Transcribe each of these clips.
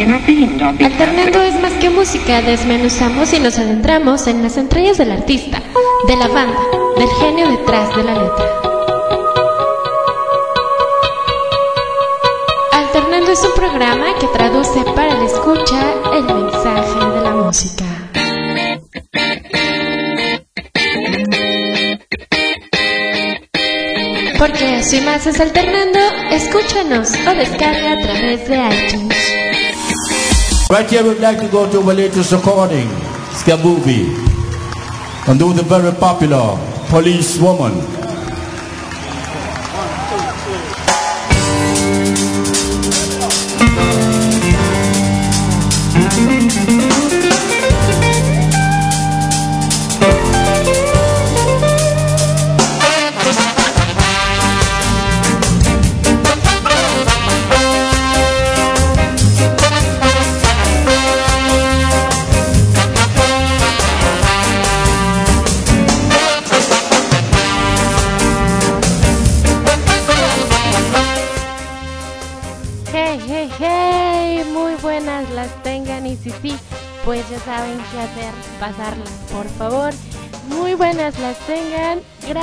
Alternando es más que música, desmenuzamos y nos adentramos en las entrañas del artista, de la banda, del genio detrás de la letra. Alternando es un programa que traduce para la escucha el mensaje de la música. Porque si más es alternando, escúchanos o descarga a través de iTunes. Right here, we'd like to go to our latest recording, Skabubi, and do the very popular Police Woman.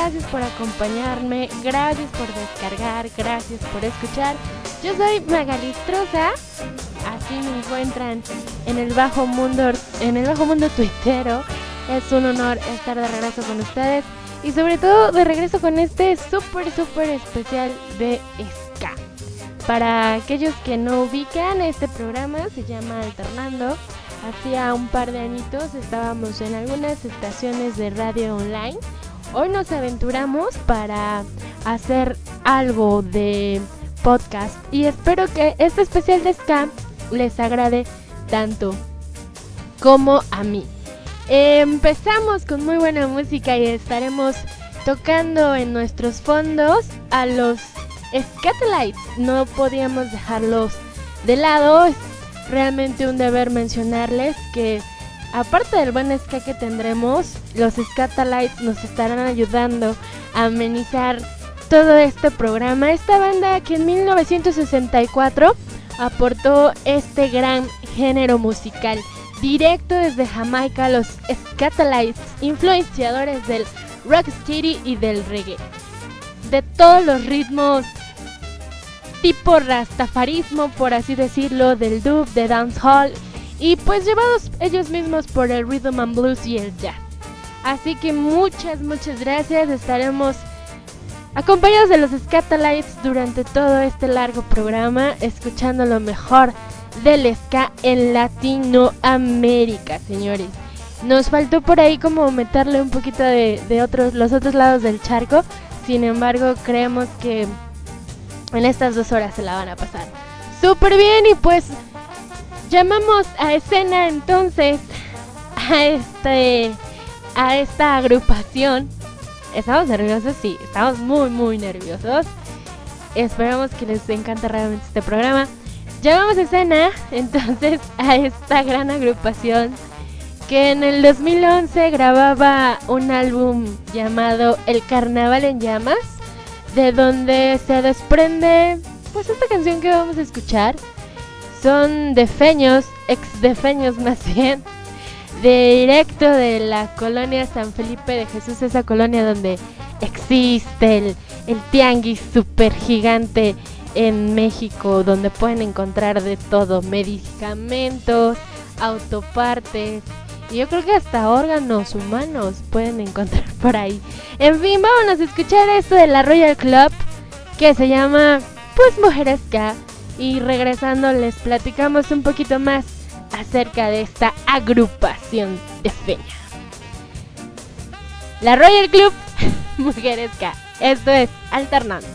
Gracias por acompañarme, gracias por descargar, gracias por escuchar. Yo soy Magalistrosa, así me encuentran en el bajo mundo, en el bajo mundo tuitero. Es un honor estar de regreso con ustedes y sobre todo de regreso con este súper, súper especial de ska. Para aquellos que no ubican, este programa se llama Alternando. Hacía un par de añitos estábamos en algunas estaciones de radio online. Hoy nos aventuramos para hacer algo de podcast y espero que este especial de Ska les agrade tanto como a mí. Empezamos con muy buena música y estaremos tocando en nuestros fondos a los Scatolites. No podíamos dejarlos de lado. Es realmente un deber mencionarles que aparte del buen ska que tendremos, los Scatolites nos estarán ayudando a amenizar todo este programa. Esta banda que en 1964 aportó este gran género musical directo desde Jamaica, los Scatolites, influenciadores del rocksteady y del reggae. De todos los ritmos tipo rastafarismo, por así decirlo, del dub, de dancehall y pues llevados ellos mismos por el rhythm and blues y el jazz. Así que muchas, muchas gracias. Estaremos acompañados de los Scatolites durante todo este largo programa, escuchando lo mejor del ska en Latinoamérica, señores. Nos faltó por ahí como meterle un poquito de, de otros, los otros lados del charco. Sin embargo, creemos que en estas dos horas se la van a pasar súper bien. Y pues llamamos a escena entonces a este a esta agrupación. Estamos nerviosos, sí, estamos muy muy nerviosos. Esperamos que les encante realmente este programa. Llamamos a escena entonces a esta gran agrupación que en el 2011 grababa un álbum llamado El Carnaval en Llamas, de donde se desprende pues esta canción que vamos a escuchar. Son defeños, ex defeños más bien, directo de la colonia San Felipe de Jesús, esa colonia donde existe el, el tianguis super gigante en México, donde pueden encontrar de todo, medicamentos, autopartes, y yo creo que hasta órganos humanos pueden encontrar por ahí. En fin, vámonos a escuchar esto de la Royal Club que se llama Pues Mujeres K. Y regresando les platicamos un poquito más acerca de esta agrupación de feña. La Royal Club Mujeres K. Esto es Alternando.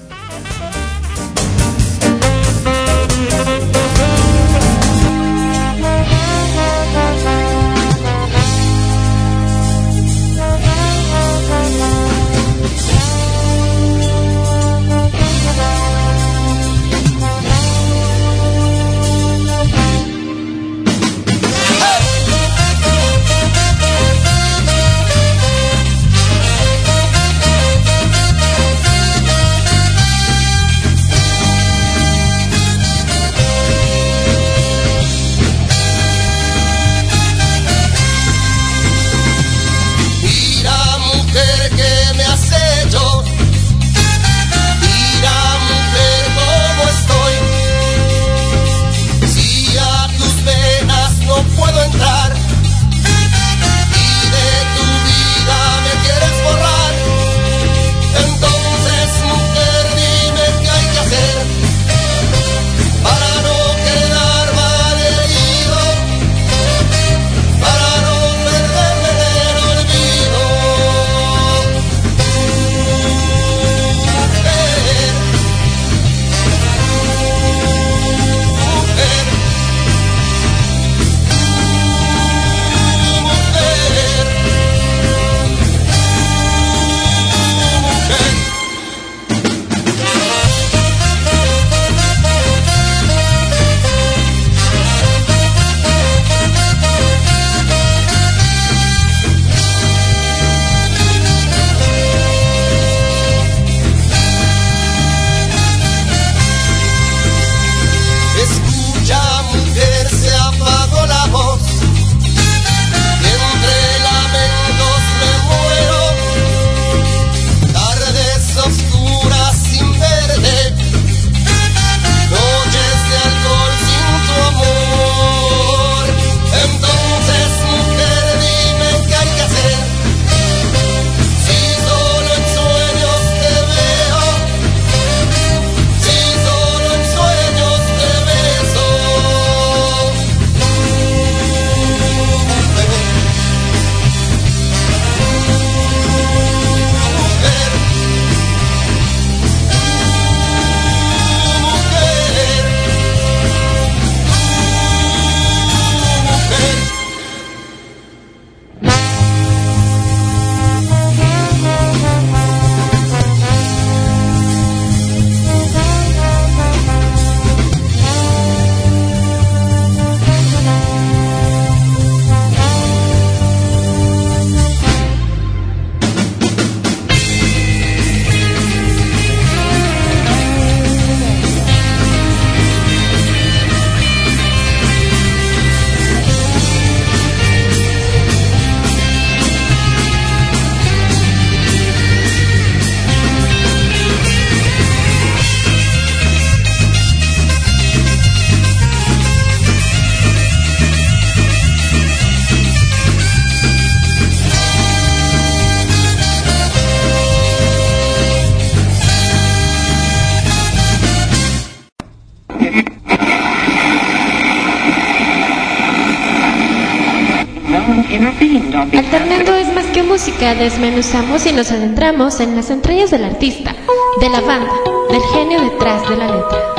Desmenuzamos y nos adentramos en las entrañas del artista, de la banda, del genio detrás de la letra.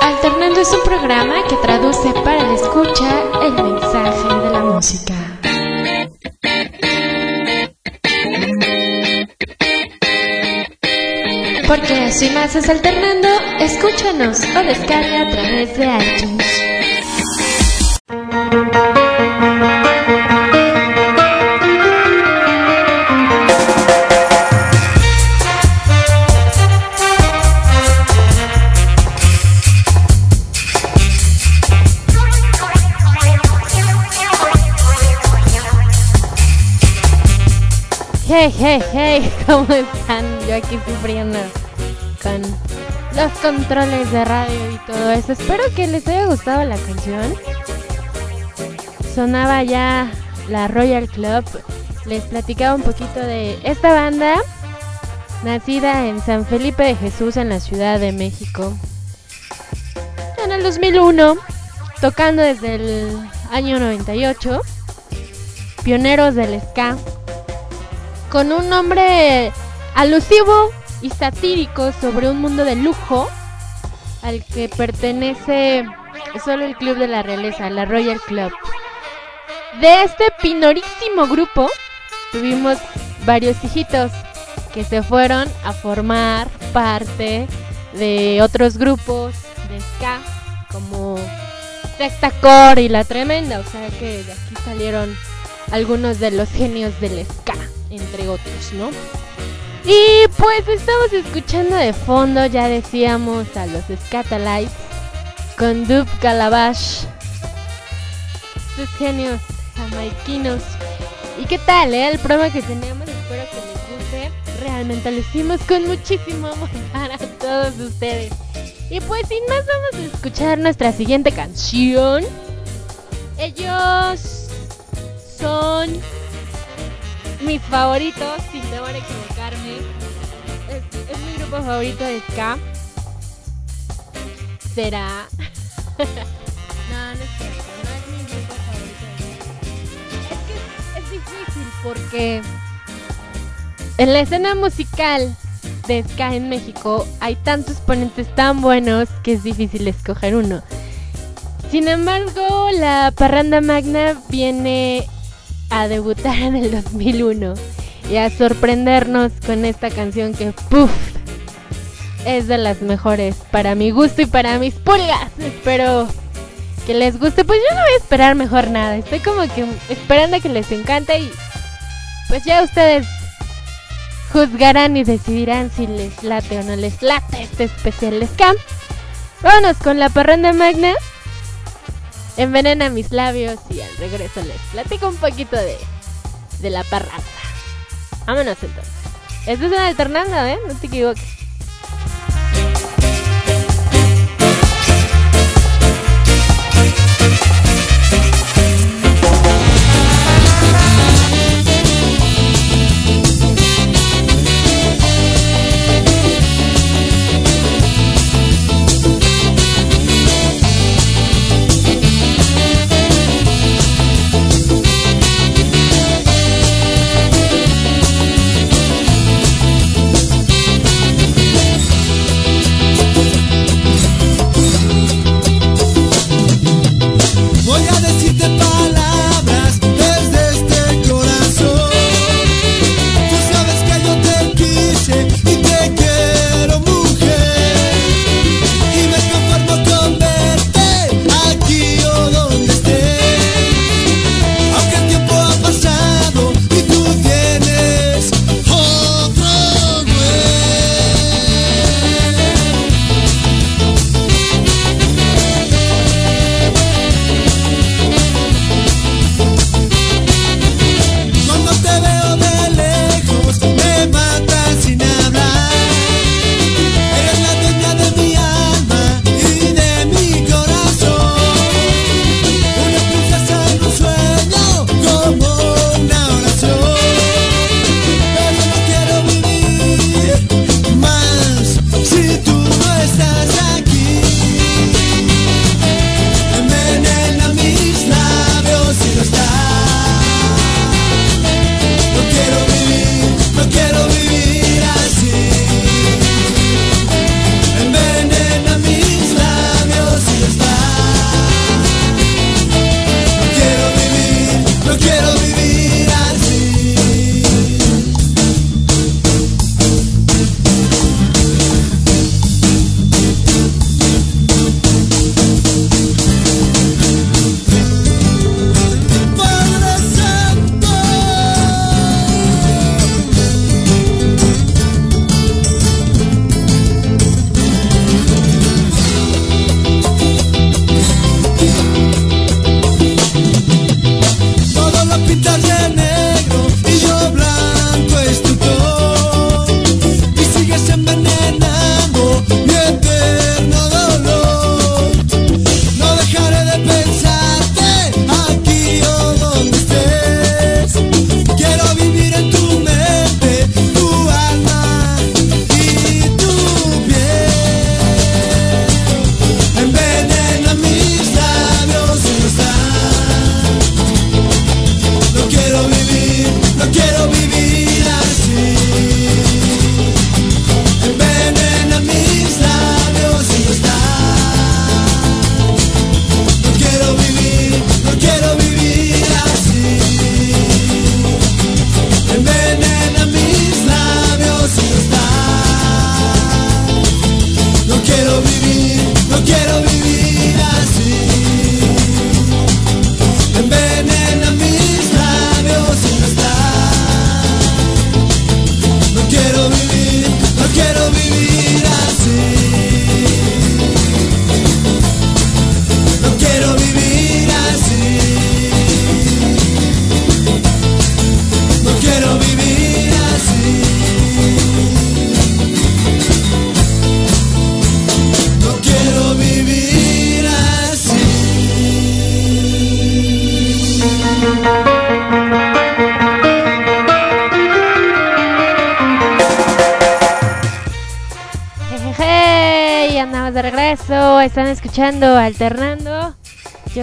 Alternando es un programa que traduce para la escucha el mensaje de la música. Porque si más es alternando, escúchanos o descarga a través de iTunes. ¿cómo están? Yo aquí sufriendo con los controles de radio y todo eso. Espero que les haya gustado la canción. Sonaba ya la Royal Club. Les platicaba un poquito de esta banda, nacida en San Felipe de Jesús, en la Ciudad de México. En el 2001, tocando desde el año 98. Pioneros del ska con un nombre alusivo y satírico sobre un mundo de lujo al que pertenece solo el Club de la Realeza, la Royal Club. De este pinorísimo grupo tuvimos varios hijitos que se fueron a formar parte de otros grupos de ska como Sexta Core y La Tremenda, o sea que de aquí salieron algunos de los genios del ska entre otros, ¿no? Y pues estamos escuchando de fondo, ya decíamos, a los Scatalites con Dub Calabash, sus genios jamaiquinos. ¿Y qué tal, eh? El programa que tenemos, espero que les guste. Realmente lo hicimos con muchísimo amor para todos ustedes. Y pues sin más vamos a escuchar nuestra siguiente canción. Ellos son mis favoritos, sin temor equivocarme. Es, mi grupo favorito de ska. ¿Será? no, no es no es mi grupo favorito. Es que es difícil porque en la escena musical de ska en México hay tantos ponentes tan buenos que es difícil escoger uno. Sin embargo, la parranda magna viene a debutar en el 2001 y a sorprendernos con esta canción que, puff, es de las mejores para mi gusto y para mis pulgas. Espero que les guste. Pues yo no voy a esperar mejor nada. Estoy como que esperando a que les encante y pues ya ustedes juzgarán y decidirán si les late o no les late este especial scam. Vámonos con la parranda magna envenena mis labios y al regreso les platico un poquito de, de la parranda. Vámonos entonces. Esto es una alternando, ¿eh? No te equivoques.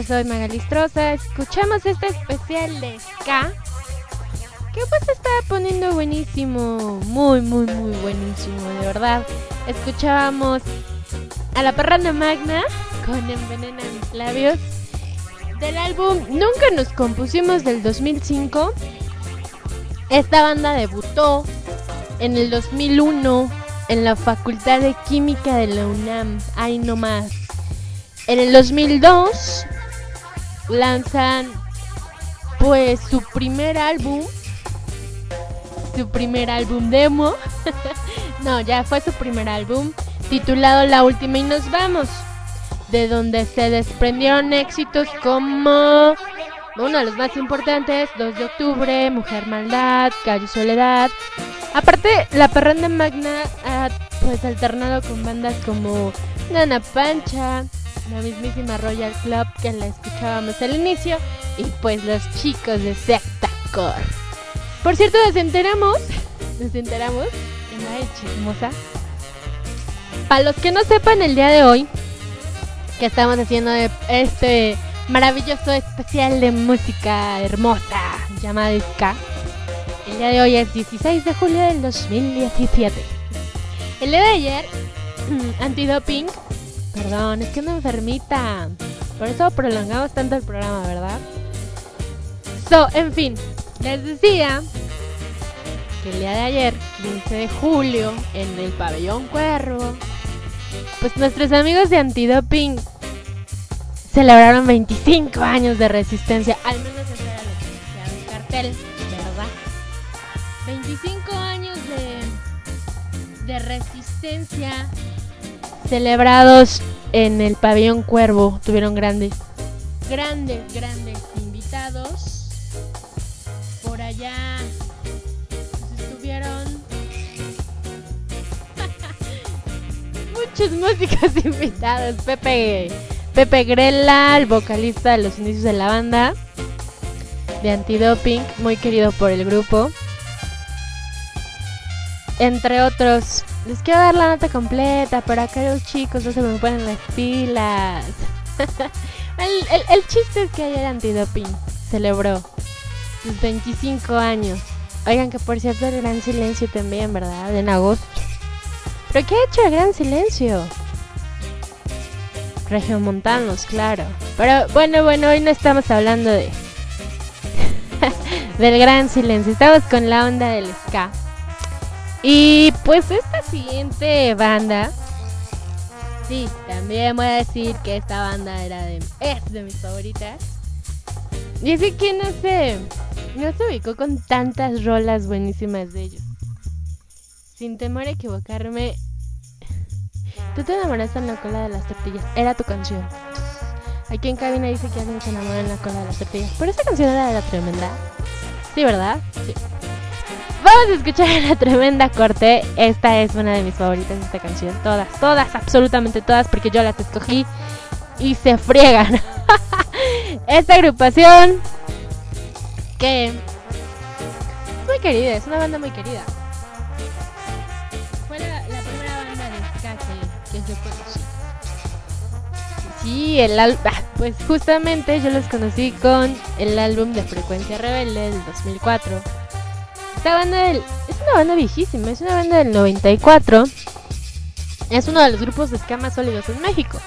Soy Magalistrosa. Escuchamos este especial de Ska. Que pues está poniendo buenísimo. Muy, muy, muy buenísimo, de verdad. Escuchábamos a la parranda magna con Envenena mis labios. Del álbum Nunca nos compusimos del 2005. Esta banda debutó en el 2001 en la Facultad de Química de la UNAM. Ahí nomás. En el 2002 lanzan pues su primer álbum. Su primer álbum demo. no, ya fue su primer álbum titulado La Última y nos vamos. De donde se desprendieron éxitos como uno de los más importantes, 2 de octubre, Mujer Maldad, Calle Soledad, Aparte, la parranda magna ha pues alternado con bandas como Nana Pancha, la mismísima Royal Club que la escuchábamos al inicio, y pues los chicos de Secta Core. Por cierto, nos enteramos, nos enteramos, en la chismosa. Para los que no sepan el día de hoy, que estamos haciendo este maravilloso especial de música hermosa llamada Ska el día de hoy es 16 de julio del 2017. El día de ayer, antidoping. Perdón, es que una enfermita. Por eso prolongamos tanto el programa, ¿verdad? So, en fin, les decía que el día de ayer, 15 de julio, en el pabellón Cuervo, pues nuestros amigos de antidoping celebraron 25 años de resistencia, al menos eso era lo que decía el cartel. 25 años de, de resistencia celebrados en el pabellón Cuervo. Tuvieron grandes, grandes, grandes invitados. Por allá estuvieron muchos músicos invitados. Pepe, Pepe Grela, el vocalista de los inicios de la banda de Antidoping, muy querido por el grupo entre otros. Les quiero dar la nota completa, pero acá los chicos no se me ponen las pilas. el, chiste es que ayer Antidoping celebró sus 25 años. Oigan, que por cierto el Gran Silencio también, ¿verdad? En agosto. ¿Pero qué ha hecho el Gran Silencio? Montanos, claro. Pero bueno, bueno, hoy no estamos hablando de... del Gran Silencio. Estamos con la onda del ska. Y pues esta siguiente banda, sí, también voy a decir que esta banda era de, es de mis favoritas. Y así que no sé, no se ubicó con tantas rolas buenísimas de ellos. Sin temor a equivocarme, tú te enamoraste en la cola de las tortillas, era tu canción. Aquí en cabina dice que alguien se enamora en la cola de las tortillas, pero esa canción era de la tremenda. Sí, ¿verdad? Sí. Vamos a escuchar la tremenda corte. Esta es una de mis favoritas, esta canción. Todas, todas, absolutamente todas, porque yo las escogí y se friegan. esta agrupación que es muy querida, es una banda muy querida. Fue la, primera banda de ska que, yo conocí. Sí, el álbum, ah, pues justamente yo los conocí con el álbum de Frecuencia Rebelde del 2004 esta banda es una banda viejísima, es una banda del 94. Es uno de los grupos de ska más sólidos en México.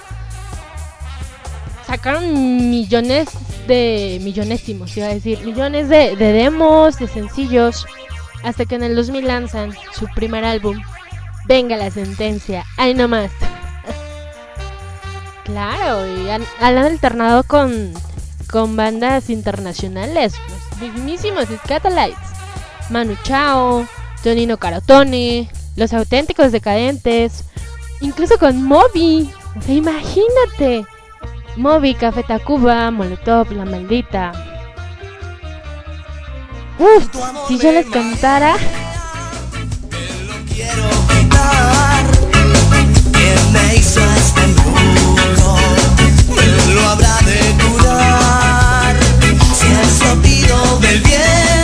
Sacaron millones de millonésimos, iba a decir, millones de, demos, de sencillos, hasta que en el 2000 lanzan su primer álbum, Venga la sentencia, ahí nomás. claro, y han, alternado con, con bandas internacionales, los mismísimos Scatolites. Manu Chao, Tonino Carotone, Los Auténticos Decadentes, incluso con Moby. Imagínate. Moby, Café Tacuba, Molotov, La Maldita. Uf, si yo les cantara. me hizo este lo habrá de curar. Si sonido del viento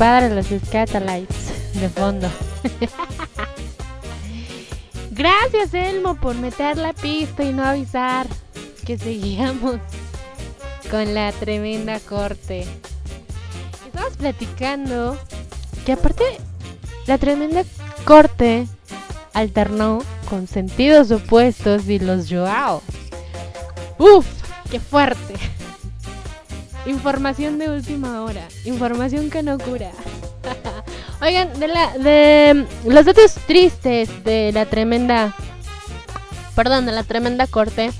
padre los Scatalites de fondo. Gracias Elmo por meter la pista y no avisar que seguíamos con la tremenda corte. Estamos platicando que aparte la tremenda corte alternó con sentidos opuestos y los Joao. ¡Uf! ¡Qué fuerte! Información de última hora. Información que no cura. Oigan, de, la, de los datos tristes de la tremenda... Perdón, de la tremenda corte.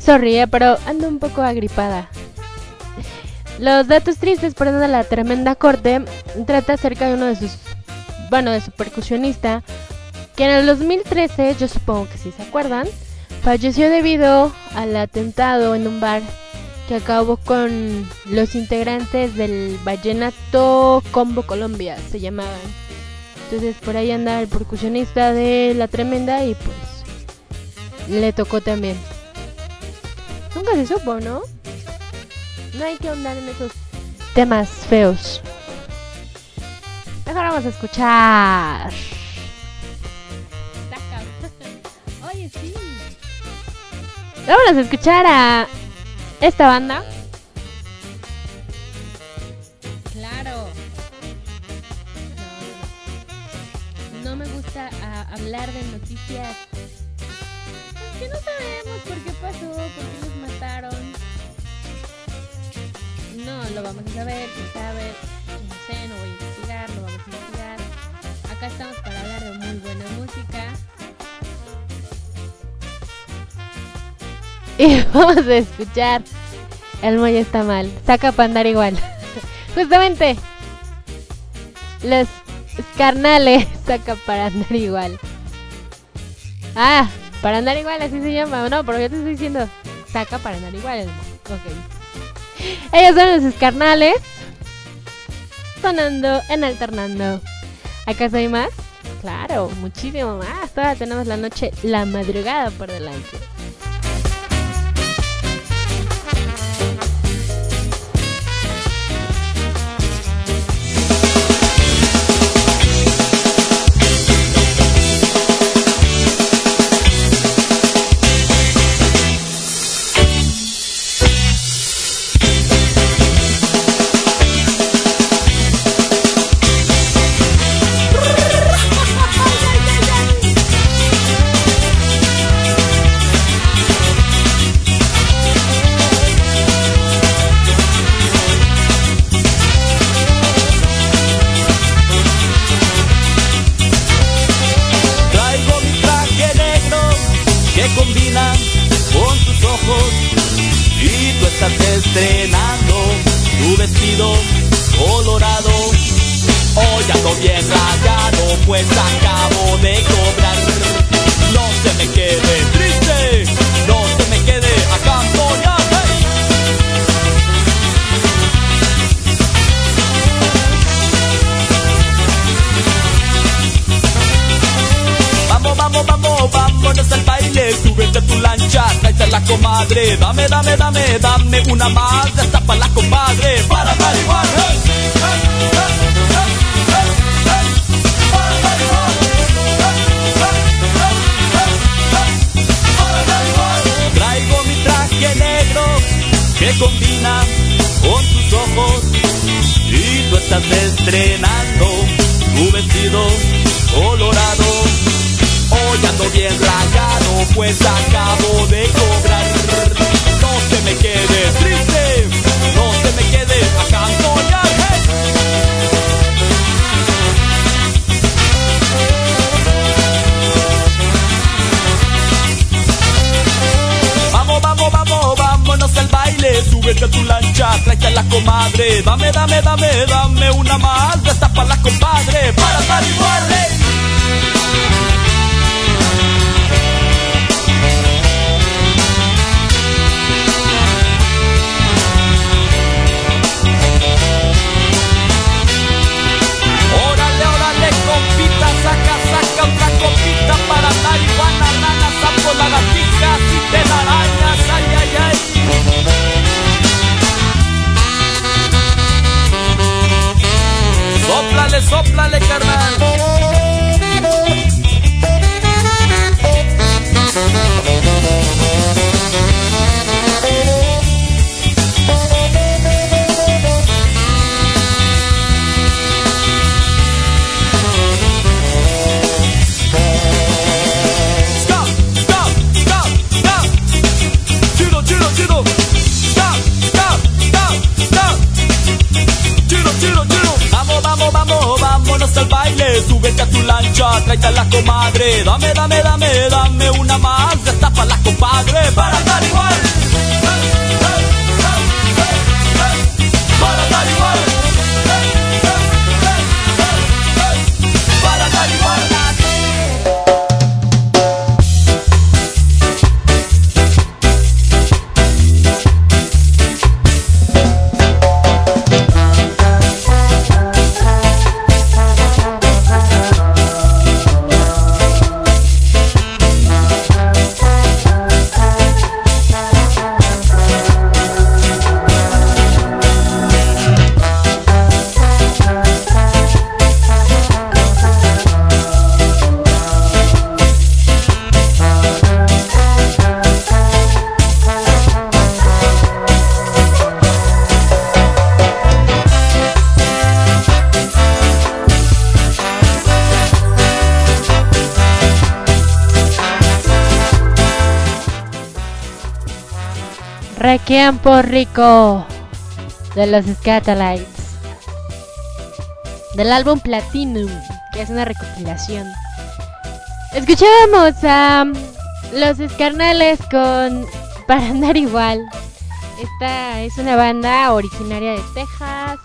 Sorry, eh, pero ando un poco agripada. Los datos tristes, perdón, de la tremenda corte trata acerca de uno de sus... Bueno, de su percusionista. Que en el 2013, yo supongo que si se acuerdan, falleció debido al atentado en un bar que acabó con los integrantes del Vallenato Combo Colombia, se llamaban. Entonces por ahí anda el percusionista de La Tremenda y pues le tocó también. Nunca se supo, ¿no? No hay que ahondar en esos temas feos. Mejor vamos a escuchar. Oye, sí. Vamos a escuchar a esta banda. Claro. No, me gusta ah, hablar de noticias que no sabemos por qué pasó, por qué los mataron. No, lo vamos a saber, quién sabe. Y vamos a escuchar El muelle está mal. Saca para andar igual. Justamente. Los carnales saca para andar igual. Ah, para andar igual, así se llama. No, pero yo te estoy diciendo. Saca para andar igual. Ok. Ellos son los carnales. Sonando en alternando. ¿Acaso hay más? Claro, muchísimo más. Todavía tenemos la noche, la madrugada por delante. Pues acabo de cobrar. No se me quede triste, no se me quede acá ya. Hey. Vamos, vamos, vamos, vámonos al baile, súbete a tu lancha, tráete la comadre, dame, dame, dame, dame una más, hasta para la compadre, para marihuana. Hey, hey. que combina con tus ojos y tú estás estrenando tu vestido colorado. Hoy ando bien rayado, pues acabo de cobrar. No se me quede triste, no se me quede acantonado. conoce el baile, súbete a tu lancha, tráete a la comadre. Dame, dame, dame, dame una más de esta para la compadre. Para, para y guarde. saca, saca otra copita para dar y guananana, sapo la gatija, si te la arañas, ay, ay, ay. Sóplale, sóplale, carnal. Vámonos al baile, súbete a tu lancha, tráete a la comadre. Dame, dame, dame, dame una más, destapa la compadre. Para estar igual. Requiem por Rico de los Scatolites. Del álbum Platinum, que es una recopilación. Escuchábamos a los Escarnales con Para andar igual. Esta es una banda originaria de Texas.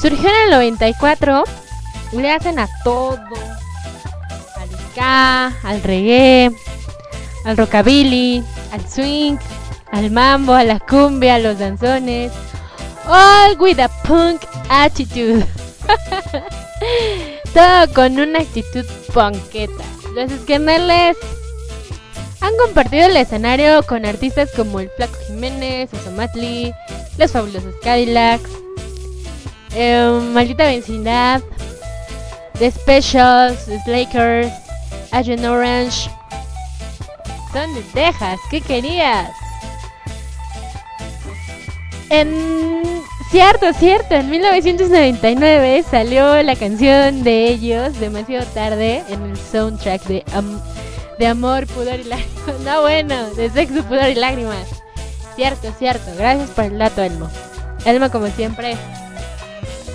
Surgió en el 94. Le hacen a todo. Al ska, al reggae, al rockabilly, al swing, al mambo, a la cumbia, a los danzones. All with a punk attitude. Todo con una actitud punketa. Los esquemales han compartido el escenario con artistas como el Flaco Jiménez, Osomatli, Los Fabulosos Cadillacs, eh, Maldita Vecindad, The Specials, Slakers, Agent Orange. Son de Texas, ¿qué querías? En cierto, cierto, en 1999 salió la canción de ellos demasiado tarde en el soundtrack de, de Amor, Pudor y Lágrimas. No, bueno, de Sexo, Pudor y Lágrimas. Cierto, cierto. Gracias por el dato, Elmo. Elmo, como siempre,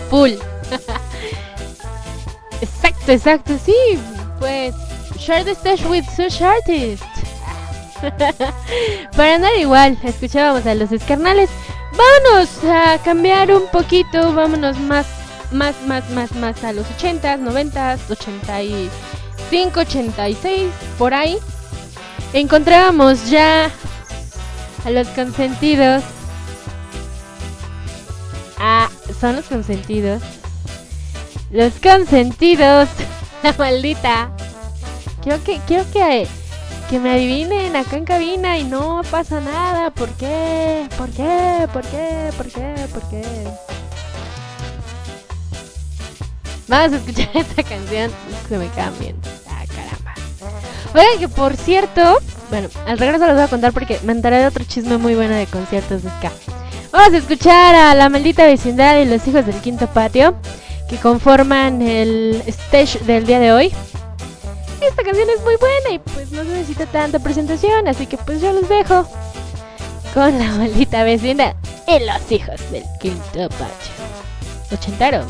full. exacto, exacto, sí. Pues, share the stage with such artists. Para andar igual, escuchábamos a los escarnales. Vámonos a cambiar un poquito, vámonos más, más, más, más, más a los 80s, 90s, 85, 86, por ahí. Encontrábamos ya a los consentidos. Ah, son los consentidos. Los consentidos. La maldita. Quiero que, quiero que, que me adivinen acá en cabina y no pasa nada. ¿Por qué? ¿Por qué? ¿Por qué? ¿Por qué? ¿Por qué? Vamos a escuchar esta canción. Se me cambien. Ah, caramba. Oigan, que por cierto, bueno, al regreso les voy a contar porque me enteré de otro chisme muy bueno de conciertos de ska. Vamos a escuchar a La Maldita Vecindad y los Hijos del Quinto Patio, que conforman el stage del día de hoy. Esta canción es muy buena y pues no necesita tanta presentación, así que pues yo los dejo con La Maldita Vecindad y los Hijos del Quinto Patio. Ochentero,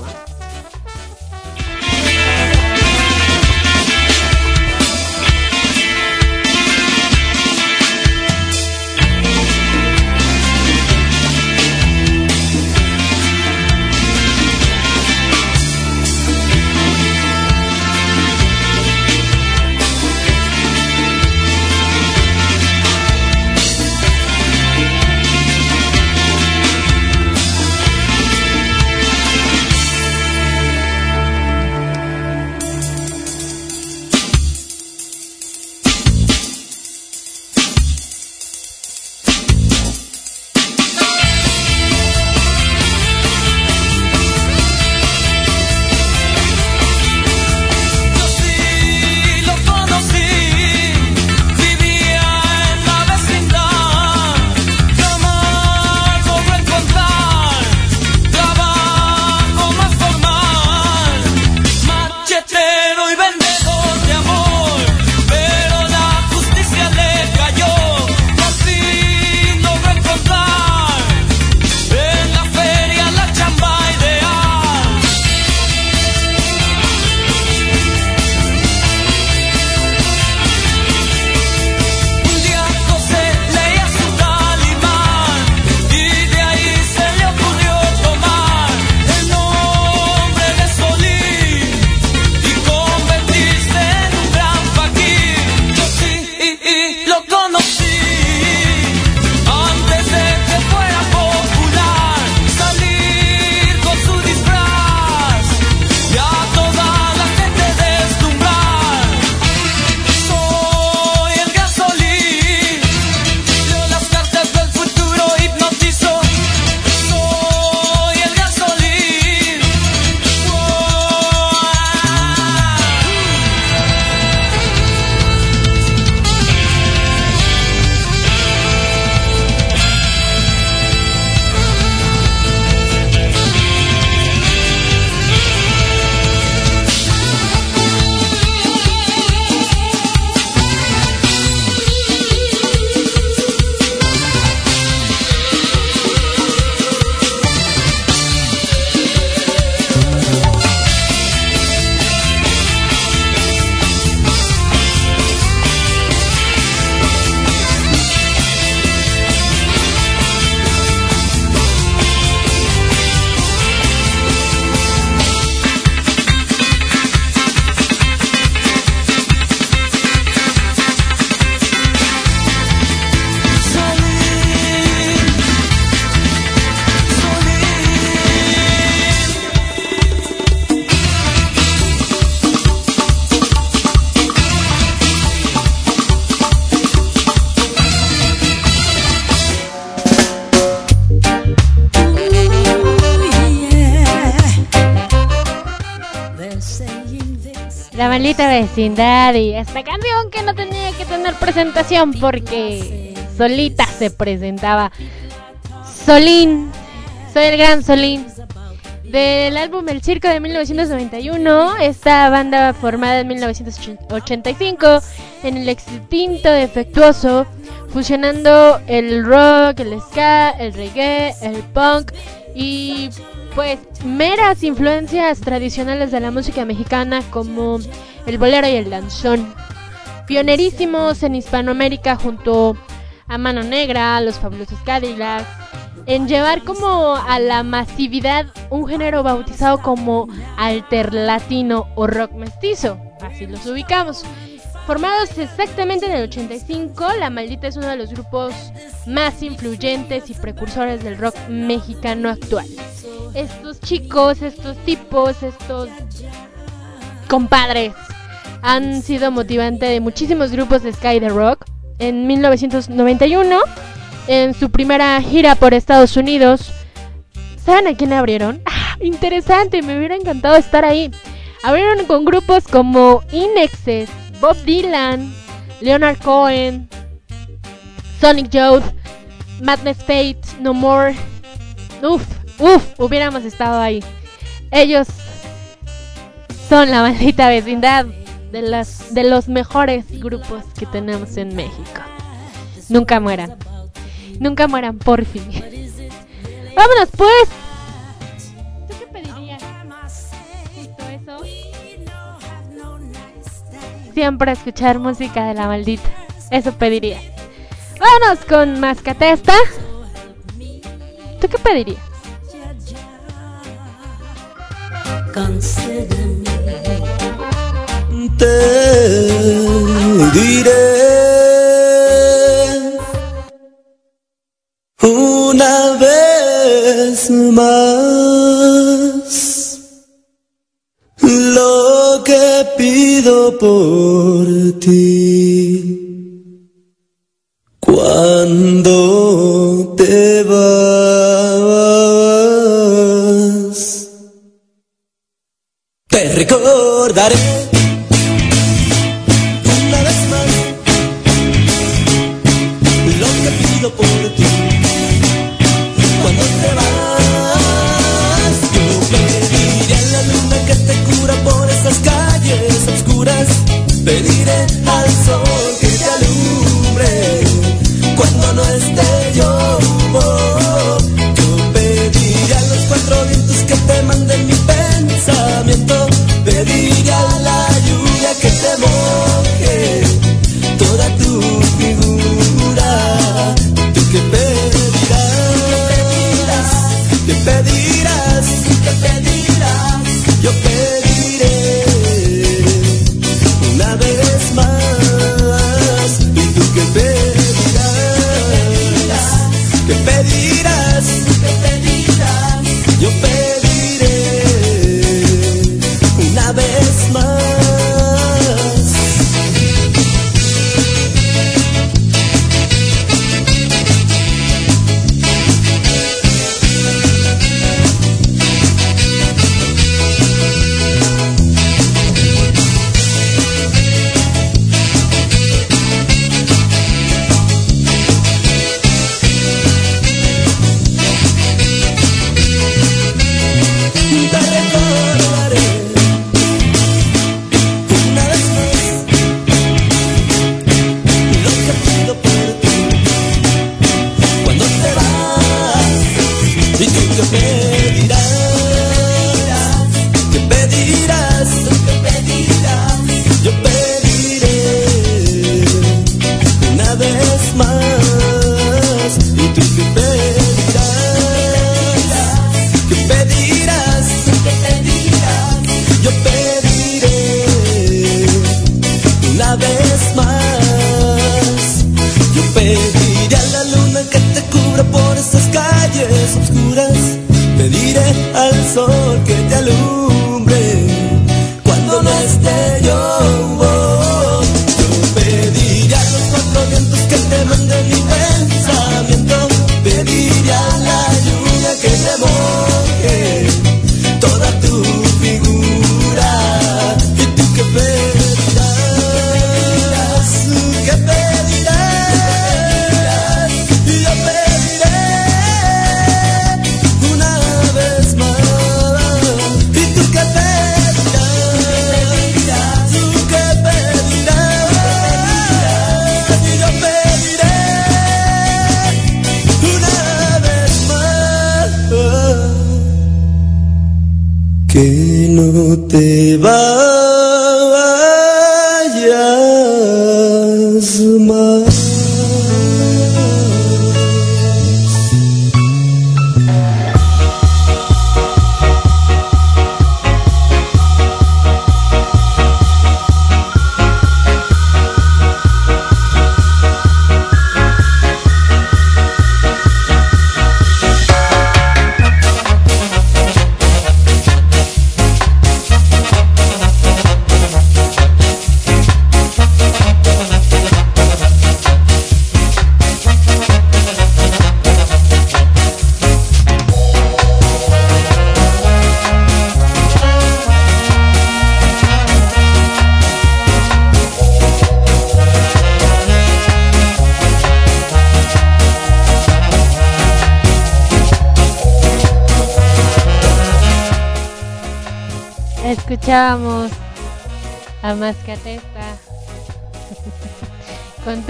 maldita vecindad y esta canción que no tenía que tener presentación porque solita se presentaba. Solín, soy el gran Solín. Del álbum El Circo de 1991, esta banda formada en 1985 en el extinto defectuoso, fusionando el rock, el ska, el reggae, el punk y pues meras influencias tradicionales de la música mexicana como el bolero y el danzón. Pionerísimos en Hispanoamérica junto a Mano Negra, los fabulosos Cadillacs, en llevar como a la masividad un género bautizado como alterlatino o rock mestizo, así los ubicamos. Formados exactamente en el 85, La Maldita es uno de los grupos más influyentes y precursores del rock mexicano actual. Estos chicos, estos tipos, estos compadres han sido motivante de muchísimos grupos de Sky the Rock. En 1991, en su primera gira por Estados Unidos, ¿saben a quién abrieron? ¡Ah, interesante, me hubiera encantado estar ahí. Abrieron con grupos como Inexes, Bob Dylan, Leonard Cohen, Sonic Youth, Madness Fate, No More. Uf, uf, hubiéramos estado ahí. Ellos son la maldita vecindad de, las, de los mejores grupos que tenemos en México. Nunca mueran. Nunca mueran, por fin. Vámonos pues. ¿Tú qué pedirías? Eso. Siempre escuchar música de la maldita. Eso pediría. Vámonos con Mascatesta. ¿Tú qué pedirías? Te diré una vez más lo que pido por ti cuando te vas. Te recordaré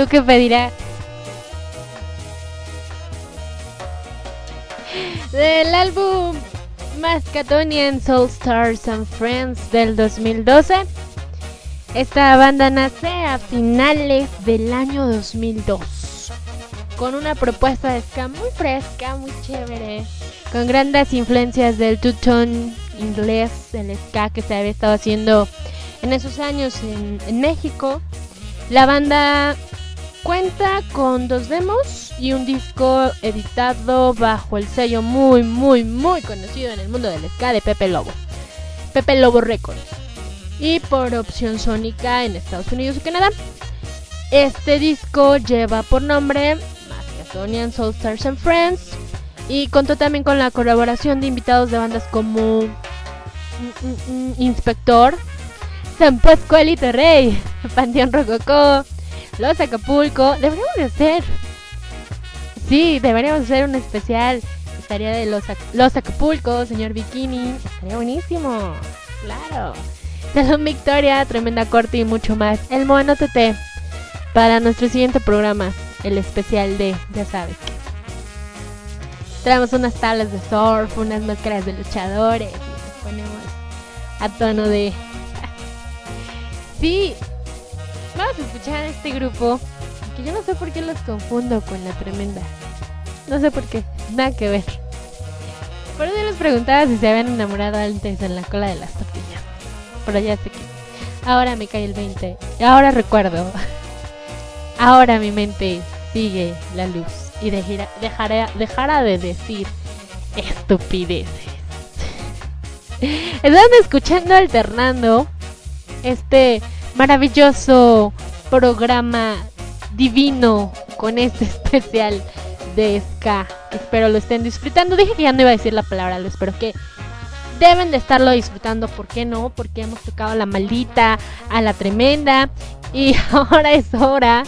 que pedirás del álbum Mascatonian Soul Stars and Friends del 2012. Esta banda nace a finales del año 2002 con una propuesta de ska muy fresca, muy chévere, con grandes influencias del two-tone inglés, el ska que se había estado haciendo en esos años en, México. La banda cuenta con dos demos y un disco editado bajo el sello muy, muy, muy conocido en el mundo del ska de Pepe Lobo. Pepe Lobo Records. Y por opción sónica en Estados Unidos y Canadá. Este disco lleva por nombre Macedonian Soul Stars and Friends. Y contó también con la colaboración de invitados de bandas como Inspector, San Pascual y Rey, Panteón Rococó, Los Acapulco. Deberíamos de hacer. Sí, deberíamos hacer un especial. Estaría de los, Acapulco, señor Bikini. Estaría buenísimo. Claro. Salud Victoria, tremenda corte y mucho más. El Moano TT. Para nuestro siguiente programa, el especial de, ya sabes Traemos unas tablas de surf, unas máscaras de luchadores ponemos a tono de... sí, vamos a escuchar a este grupo, que yo no sé por qué los confundo con la tremenda. No sé por qué, nada que ver. Por eso les preguntaba si se habían enamorado antes en la cola de las tortillas. Pero ya sé que... Ahora me cae el 20. Ahora recuerdo. Ahora mi mente sigue la luz y dejará, de decir estupideces. Están escuchando alternando este maravilloso programa divino con este especial de ska. Espero lo estén disfrutando. Dije que ya no iba a decir la palabra, lo espero que deben de estarlo disfrutando. ¿Por qué no? Porque hemos tocado a la maldita, a la tremenda. Y ahora es hora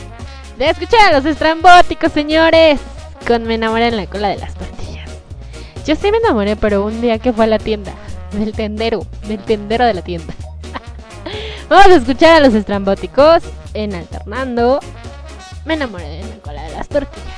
de escuchar a los estrambóticos, señores. Con Me enamoré en la cola de las tortillas. Yo sí me enamoré, pero un día que fue a la tienda del tendero, del tendero de la tienda. Vamos a escuchar a los estrambóticos en alternando. Me enamoré de la cola de las tortillas.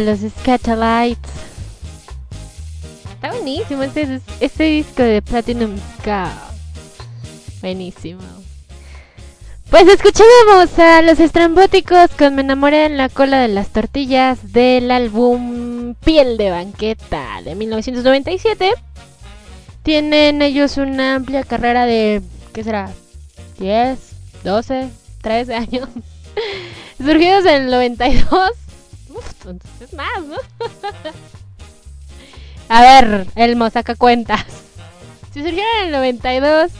Los Scatolites. Está buenísimo este, este disco de Platinum Ska. Buenísimo. Pues escuchábamos a los estrambóticos con Me enamoré en la cola de las tortillas del álbum Piel de Banqueta de 1997. Tienen ellos una amplia carrera de, ¿qué será? 10, 12, 13 años. Surgidos en el 92. Entonces más, ¿no? A ver, Elmo, saca cuentas. Si surgieron en el 92,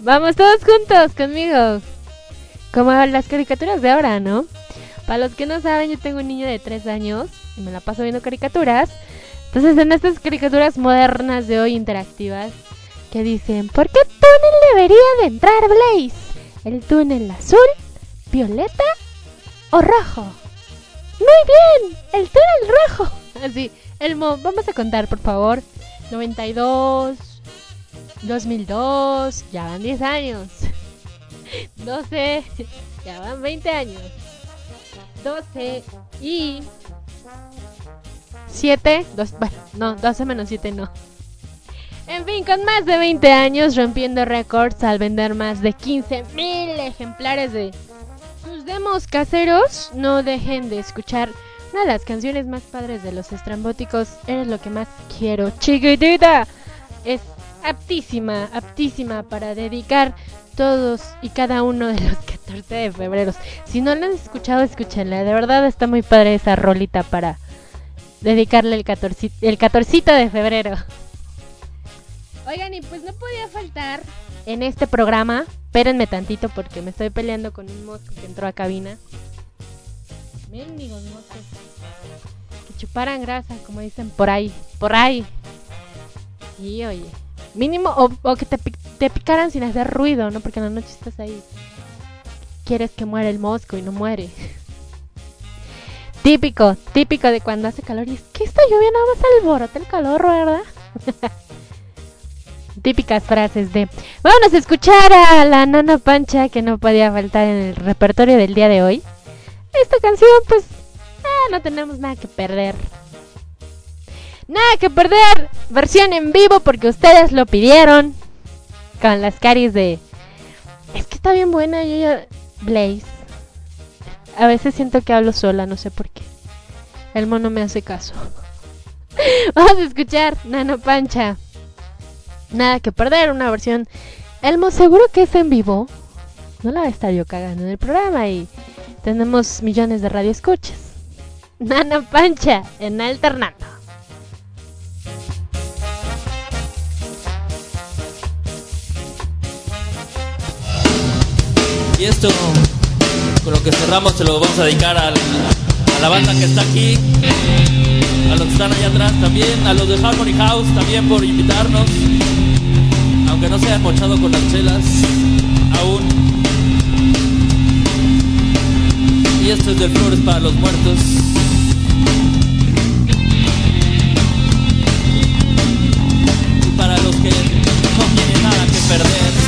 vamos todos juntos conmigo. Como las caricaturas de ahora, ¿no? Para los que no saben, yo tengo un niño de 3 años y me la paso viendo caricaturas. Entonces, en estas caricaturas modernas de hoy interactivas, que dicen, ¿por qué túnel debería de entrar Blaze? ¿El túnel azul violeta o rojo? Muy bien, el túnel rojo. Así, Elmo, vamos a contar, por favor. 92, 2002, ya van 10 años. 12, ya van 20 años. 12 y 7, bueno, no, 12 menos 7 no. En fin, con más de 20 años rompiendo récords al vender más de 15.000 ejemplares de sus demos caseros, no dejen de escuchar una de las canciones más padres de los estrambóticos. Eres lo que más quiero, chiquitita. Es aptísima, aptísima para dedicar todos y cada uno de los 14 de febrero. Si no la han escuchado, escúchenla. De verdad está muy padre esa rolita para dedicarle el 14, el 14 de febrero. Oigan, y pues no podía faltar en este programa. Espérenme tantito porque me estoy peleando con un mosco que entró a cabina. Mendigos moscos. Que chuparan grasa, como dicen por ahí. Por ahí. Y oye. Mínimo, o, que te, te picaran sin hacer ruido, ¿no? Porque en la noche estás ahí. Quieres que muera el mosco y no muere. típico, típico de cuando hace calor y es que esta lluvia nada más alborota el calor, ¿verdad? típicas frases de vamos a escuchar a la nana pancha que no podía faltar en el repertorio del día de hoy. Esta canción pues ah, no tenemos nada que perder. Nada que perder. Versión en vivo porque ustedes lo pidieron. Con las caries de... Es que está bien buena yo ya... Blaze. A veces siento que hablo sola, no sé por qué. El mono me hace caso. Vamos a escuchar Nano Pancha nada que perder, una versión Elmo seguro que es en vivo. No la voy a estar yo cagando en el programa y tenemos millones de radioescuchas. Nana Pancha en alternando. Y esto, con lo que cerramos, se lo vamos a dedicar a la banda que está aquí, a los que están allá atrás también, a los de Harmony House también por invitarnos aunque no se hayan mochado con las chelas aún. Y esto es de Flores para los Muertos. Y para los que no tienen nada que perder.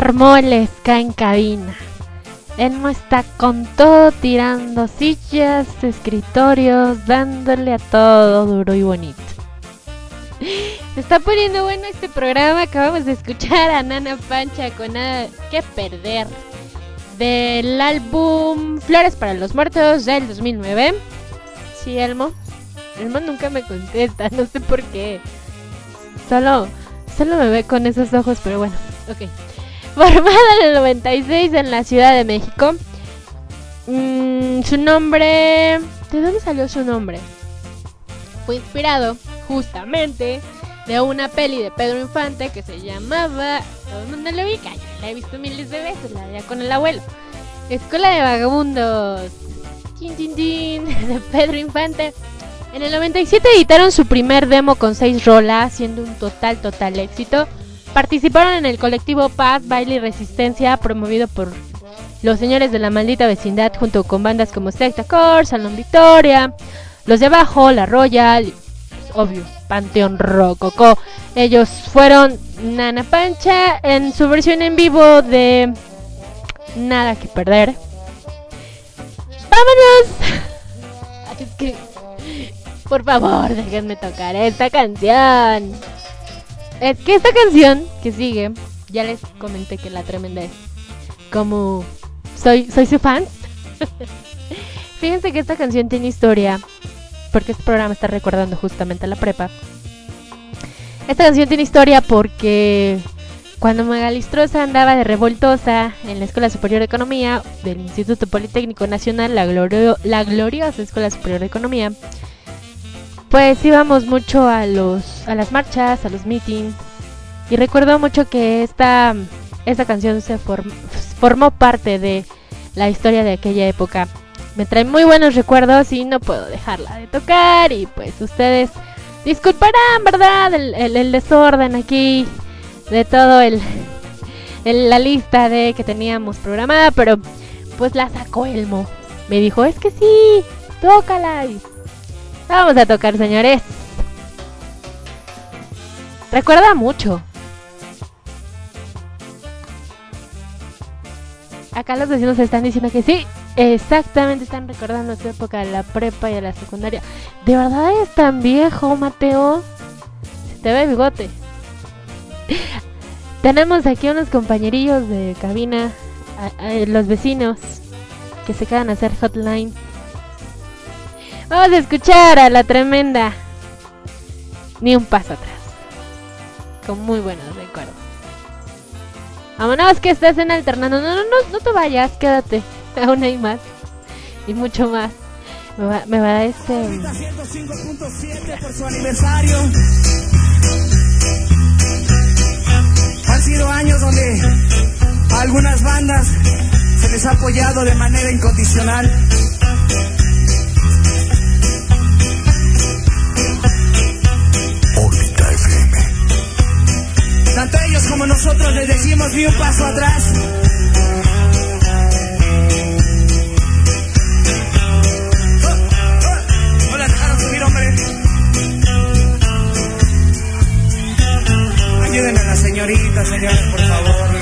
Ska en cabina. Él no está con todo tirando sillas, escritorios, dándole a todo duro y bonito. Se está poniendo bueno este programa. Acabamos de escuchar a Nana Pancha con nada que perder. Del álbum Flores para los Muertos del 2009. Sí, Elmo. Elmo nunca me contesta, no sé por qué. Solo, solo me ve con esos ojos, pero bueno, ok. Formada en el 96 en la Ciudad de México. Mm, su nombre... ¿De dónde salió su nombre? Fue inspirado justamente de una peli de Pedro Infante que se llamaba... Todo el mundo lo ubica, yo la he visto miles de veces, la de con el abuelo. Escuela de Vagabundos. Tin, tin, tin, de Pedro Infante. En el 97 editaron su primer demo con seis rolas, siendo un total, total éxito. Participaron en el colectivo Paz, Baile y Resistencia, promovido por los señores de la maldita vecindad, junto con bandas como Secta Core, Salón Victoria, Los de Abajo, La Royal, obvio, Panteón Rococo. Ellos fueron Nana Pancha en su versión en vivo de Nada que Perder. ¡Vámonos! Por favor, déjenme tocar esta canción. Es que esta canción que sigue, ya les comenté que la tremenda es como soy soy su fan. Fíjense que esta canción tiene historia porque este programa está recordando justamente a la prepa. Esta canción tiene historia porque cuando Magalistrosa andaba de revoltosa en la Escuela Superior de Economía del Instituto Politécnico Nacional, la, glorio- la gloriosa Escuela Superior de Economía, pues íbamos mucho a los a las marchas, a los meetings y recuerdo mucho que esta esta canción se form- formó parte de la historia de aquella época. Me trae muy buenos recuerdos y no puedo dejarla de tocar y pues ustedes disculparán, ¿verdad? El, desorden aquí de todo el, el- la lista de que teníamos programada, pero pues la sacó Elmo. Me dijo, es que sí, tócala. Y vamos a tocar, señores. Recuerda mucho. Acá los vecinos están diciendo que sí, exactamente están recordando su época de la prepa y de la secundaria. ¿De verdad es tan viejo, Mateo? Se te ve bigote. Tenemos aquí unos compañerillos de cabina, los vecinos, que se quedan a hacer hotline. Vamos a escuchar a la tremenda. Ni un paso atrás. Con muy buenos recuerdos. Vámonos que estás en alternando. No, no, no, no te vayas, quédate. Aún hay más. Y mucho más. Me va, me va este. 105.7 por su aniversario. Han sido años donde a algunas bandas se les ha apoyado de manera incondicional. Como nosotros les decimos ni un paso atrás. Ayúdenme a la señorita, señores, por favor.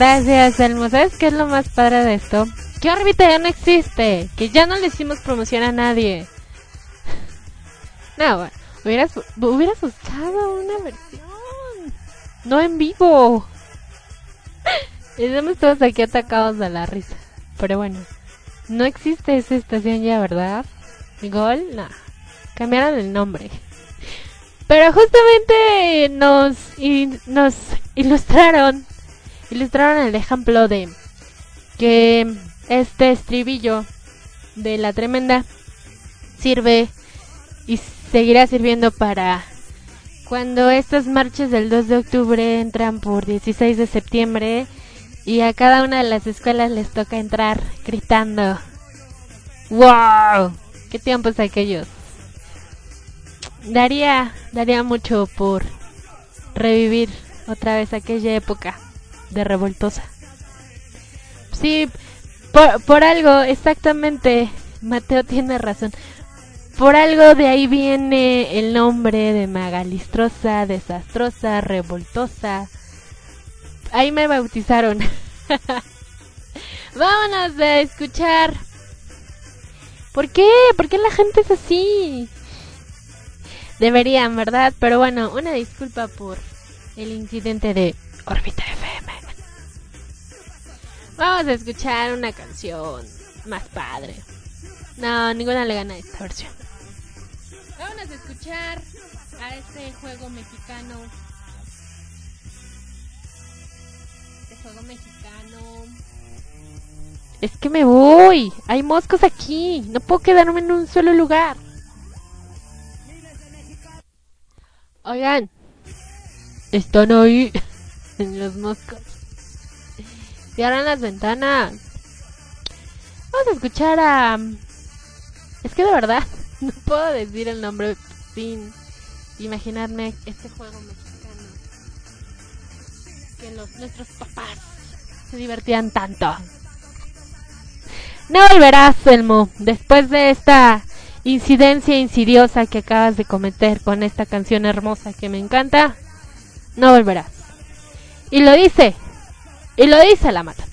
Gracias, Elmo. ¿Sabes qué es lo más padre de esto? Que órbita ya no existe. Que ya no le hicimos promoción a nadie. No, bueno, hubieras, hubieras buscado una versión. No en vivo. Estamos todos aquí atacados de la risa. Pero bueno, no existe esa estación ya, ¿verdad? Gol, no. Cambiaron el nombre. Pero justamente nos, nos ilustraron, ilustraron el ejemplo de que este estribillo de la tremenda sirve y seguirá sirviendo para cuando estas marchas del 2 de octubre entran por 16 de septiembre y a cada una de las escuelas les toca entrar gritando ¡Wow! ¿Qué tiempos aquellos? Daría, daría mucho por revivir otra vez aquella época de revoltosa. Sí, por, por algo, exactamente, Mateo tiene razón. Por algo de ahí viene el nombre de magalistrosa, desastrosa, revoltosa. Ahí me bautizaron. Vámonos a escuchar. ¿Por qué? ¿Por qué la gente es así? Deberían, ¿verdad? Pero bueno, una disculpa por el incidente de Orbita FM. Vamos a escuchar una canción más padre. No, ninguna le gana a esta versión. Vamos a escuchar a este juego mexicano. Este juego mexicano. Es que me voy. Hay moscos aquí. No puedo quedarme en un solo lugar. Oigan. Están ahí. Los moscos. Cierran las ventanas. Vamos a escuchar a... Es que de verdad no puedo decir el nombre sin imaginarme este juego mexicano. Que nuestros papás se divertían tanto. No volverás, Elmo, después de esta incidencia insidiosa que acabas de cometer con esta canción hermosa que me encanta. No volverás. Y lo dice, y lo dice la matatena.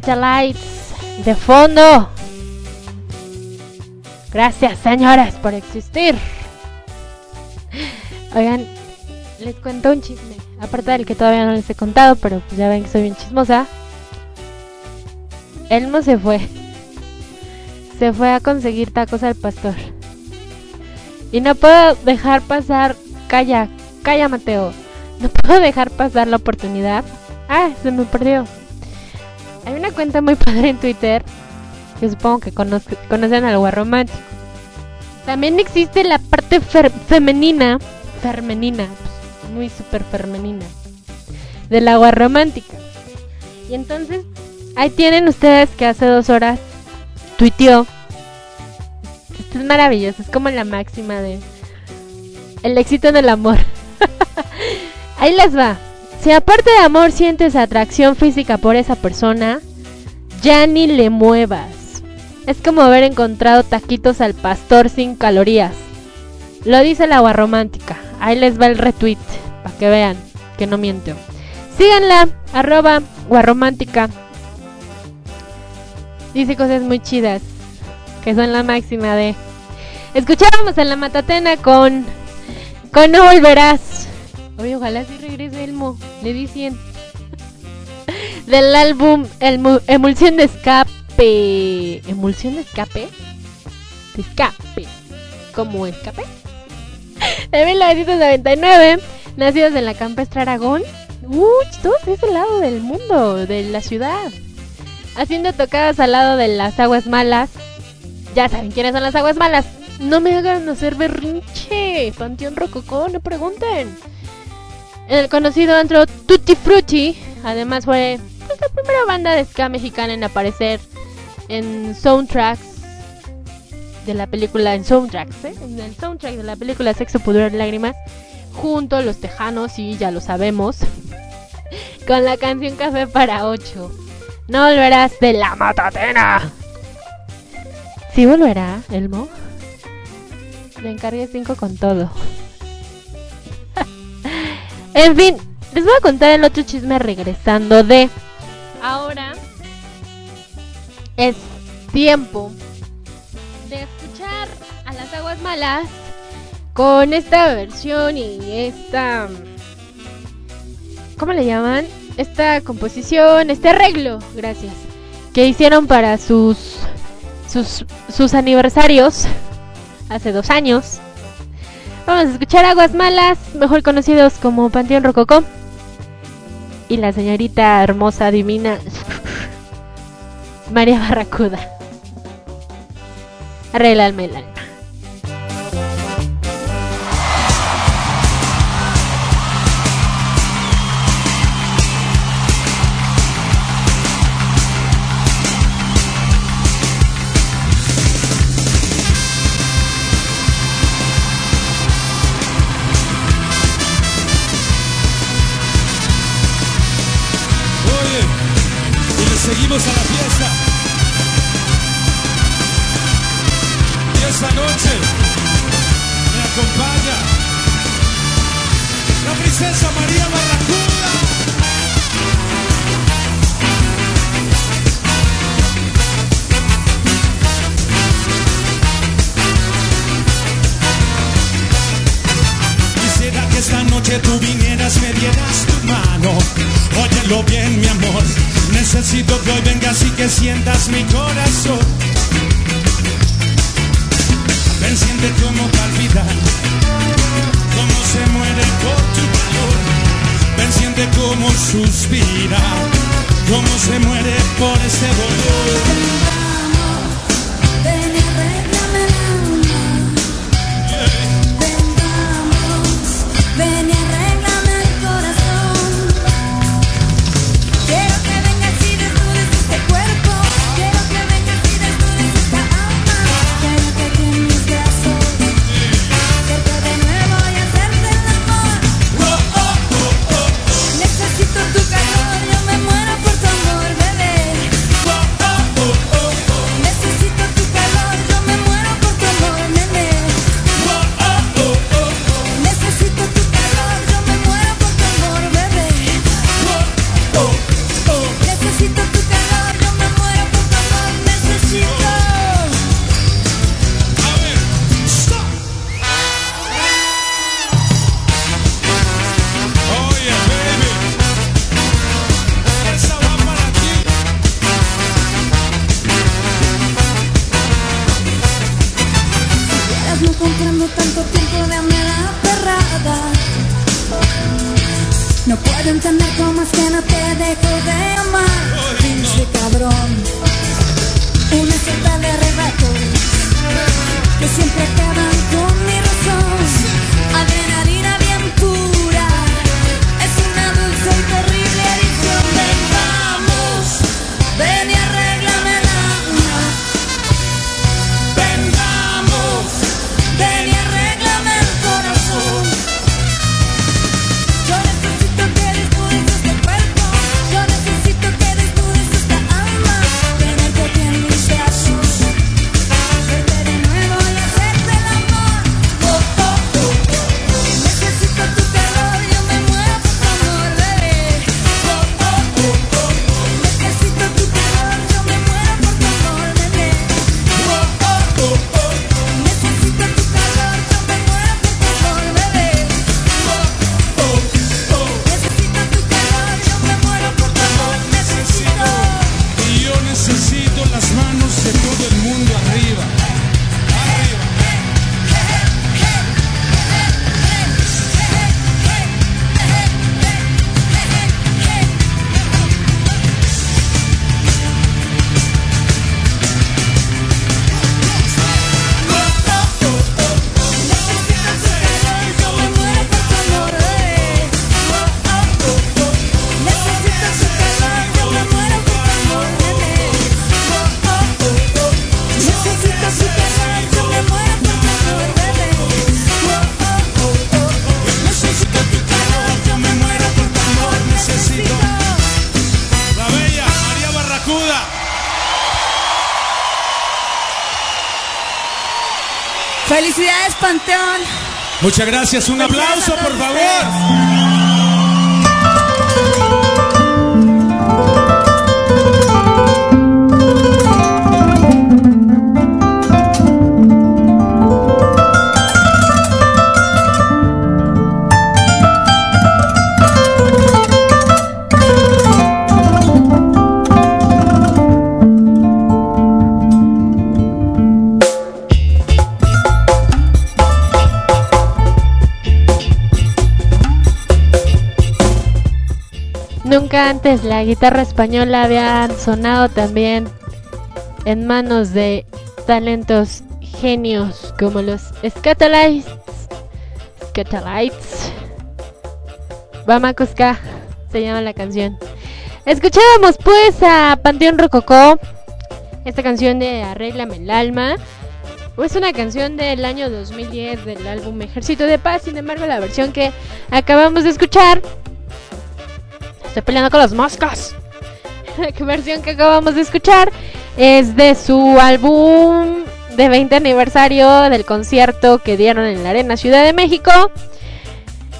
De fondo. Gracias, señores, por existir. Oigan, les cuento un chisme. Aparte del que todavía no les he contado, pero ya ven que soy bien chismosa. Elmo se fue. Se fue a conseguir tacos al pastor. Y no puedo dejar pasar. Calla, calla, Mateo. No puedo dejar pasar la oportunidad. Ah, se me perdió. Cuenta muy padre en Twitter. Que supongo que conoce- conocen al agua romántico. También existe la parte fer- femenina. Femenina. pues, muy super femenina. Del agua romántica. Y entonces, ahí tienen ustedes que hace dos horas tuiteó. Esto es maravilloso, es como la máxima de el éxito en el amor. Ahí les va. Si aparte de amor sientes atracción física por esa persona, ya ni le muevas. Es como haber encontrado taquitos al pastor sin calorías. Lo dice la agua romántica. Ahí les va el retweet, para que vean que no miento. Síganla, arroba guarromántica. Dice cosas muy chidas, que son la máxima de... Escuchábamos a la Matatena con... Con No Volverás. Oye, ojalá sí regrese Elmo. Le di 100. Del álbum Elmu- Emulsión de Escape. ¿Emulsión de escape? De escape. ¿Cómo escape? De 1999. Nacidos en la campestre Aragón. Uy, todos de ese lado del mundo, de la ciudad. Haciendo tocadas al lado de las aguas malas. Ya saben quiénes son las aguas malas. No me hagan hacer berrinche. Panteón Rococó, no pregunten. El conocido antro Tutti Frutti. Además fue la primera banda de ska mexicana en aparecer en soundtracks de la película, en soundtracks, ¿eh? En el soundtrack de la película Sexo, Pudor y Lágrimas. Junto a los Tejanos, y ya lo sabemos. Con la canción Café para 8. No volverás de la matatena. ¿Sí volverá, Elmo? Le encargué 5 con todo. en fin, les voy a contar el otro chisme regresando de... Ahora es tiempo de escuchar a las aguas malas con esta versión y esta... ¿Cómo le llaman? Esta composición, este arreglo, gracias, que hicieron para sus sus, sus aniversarios hace dos años. Vamos a escuchar Aguas Malas, mejor conocidos como Panteón Rococó. Y la señorita hermosa, divina María Barracuda. Arreglarme el alma. Seguimos a la fiesta. Y esta noche me acompaña la princesa María Barracuda. Que tú vinieras, me dieras tu mano. Óyelo bien, mi amor. Necesito que hoy vengas y que sientas mi corazón. Ven, siente cómo palpitar, cómo se muere por tu calor. Ven, siente cómo suspira, cómo se muere por ese dolor. Una suerte de arrebatos que siempre acaban con Muchas gracias. Un aplauso, guitarra española había sonado también en manos de talentos genios como los Scatolites. Scatolites. Bamakoska se llama la canción. Escuchábamos pues a Panteón Rococó. Esta canción de Arréglame el alma. Es una canción del año 2010 del álbum Ejército de Paz. Sin embargo, la versión que acabamos de escuchar Estoy peleando con los moscos. La versión que acabamos de escuchar es de su álbum de 20 aniversario del concierto que dieron en la Arena Ciudad de México.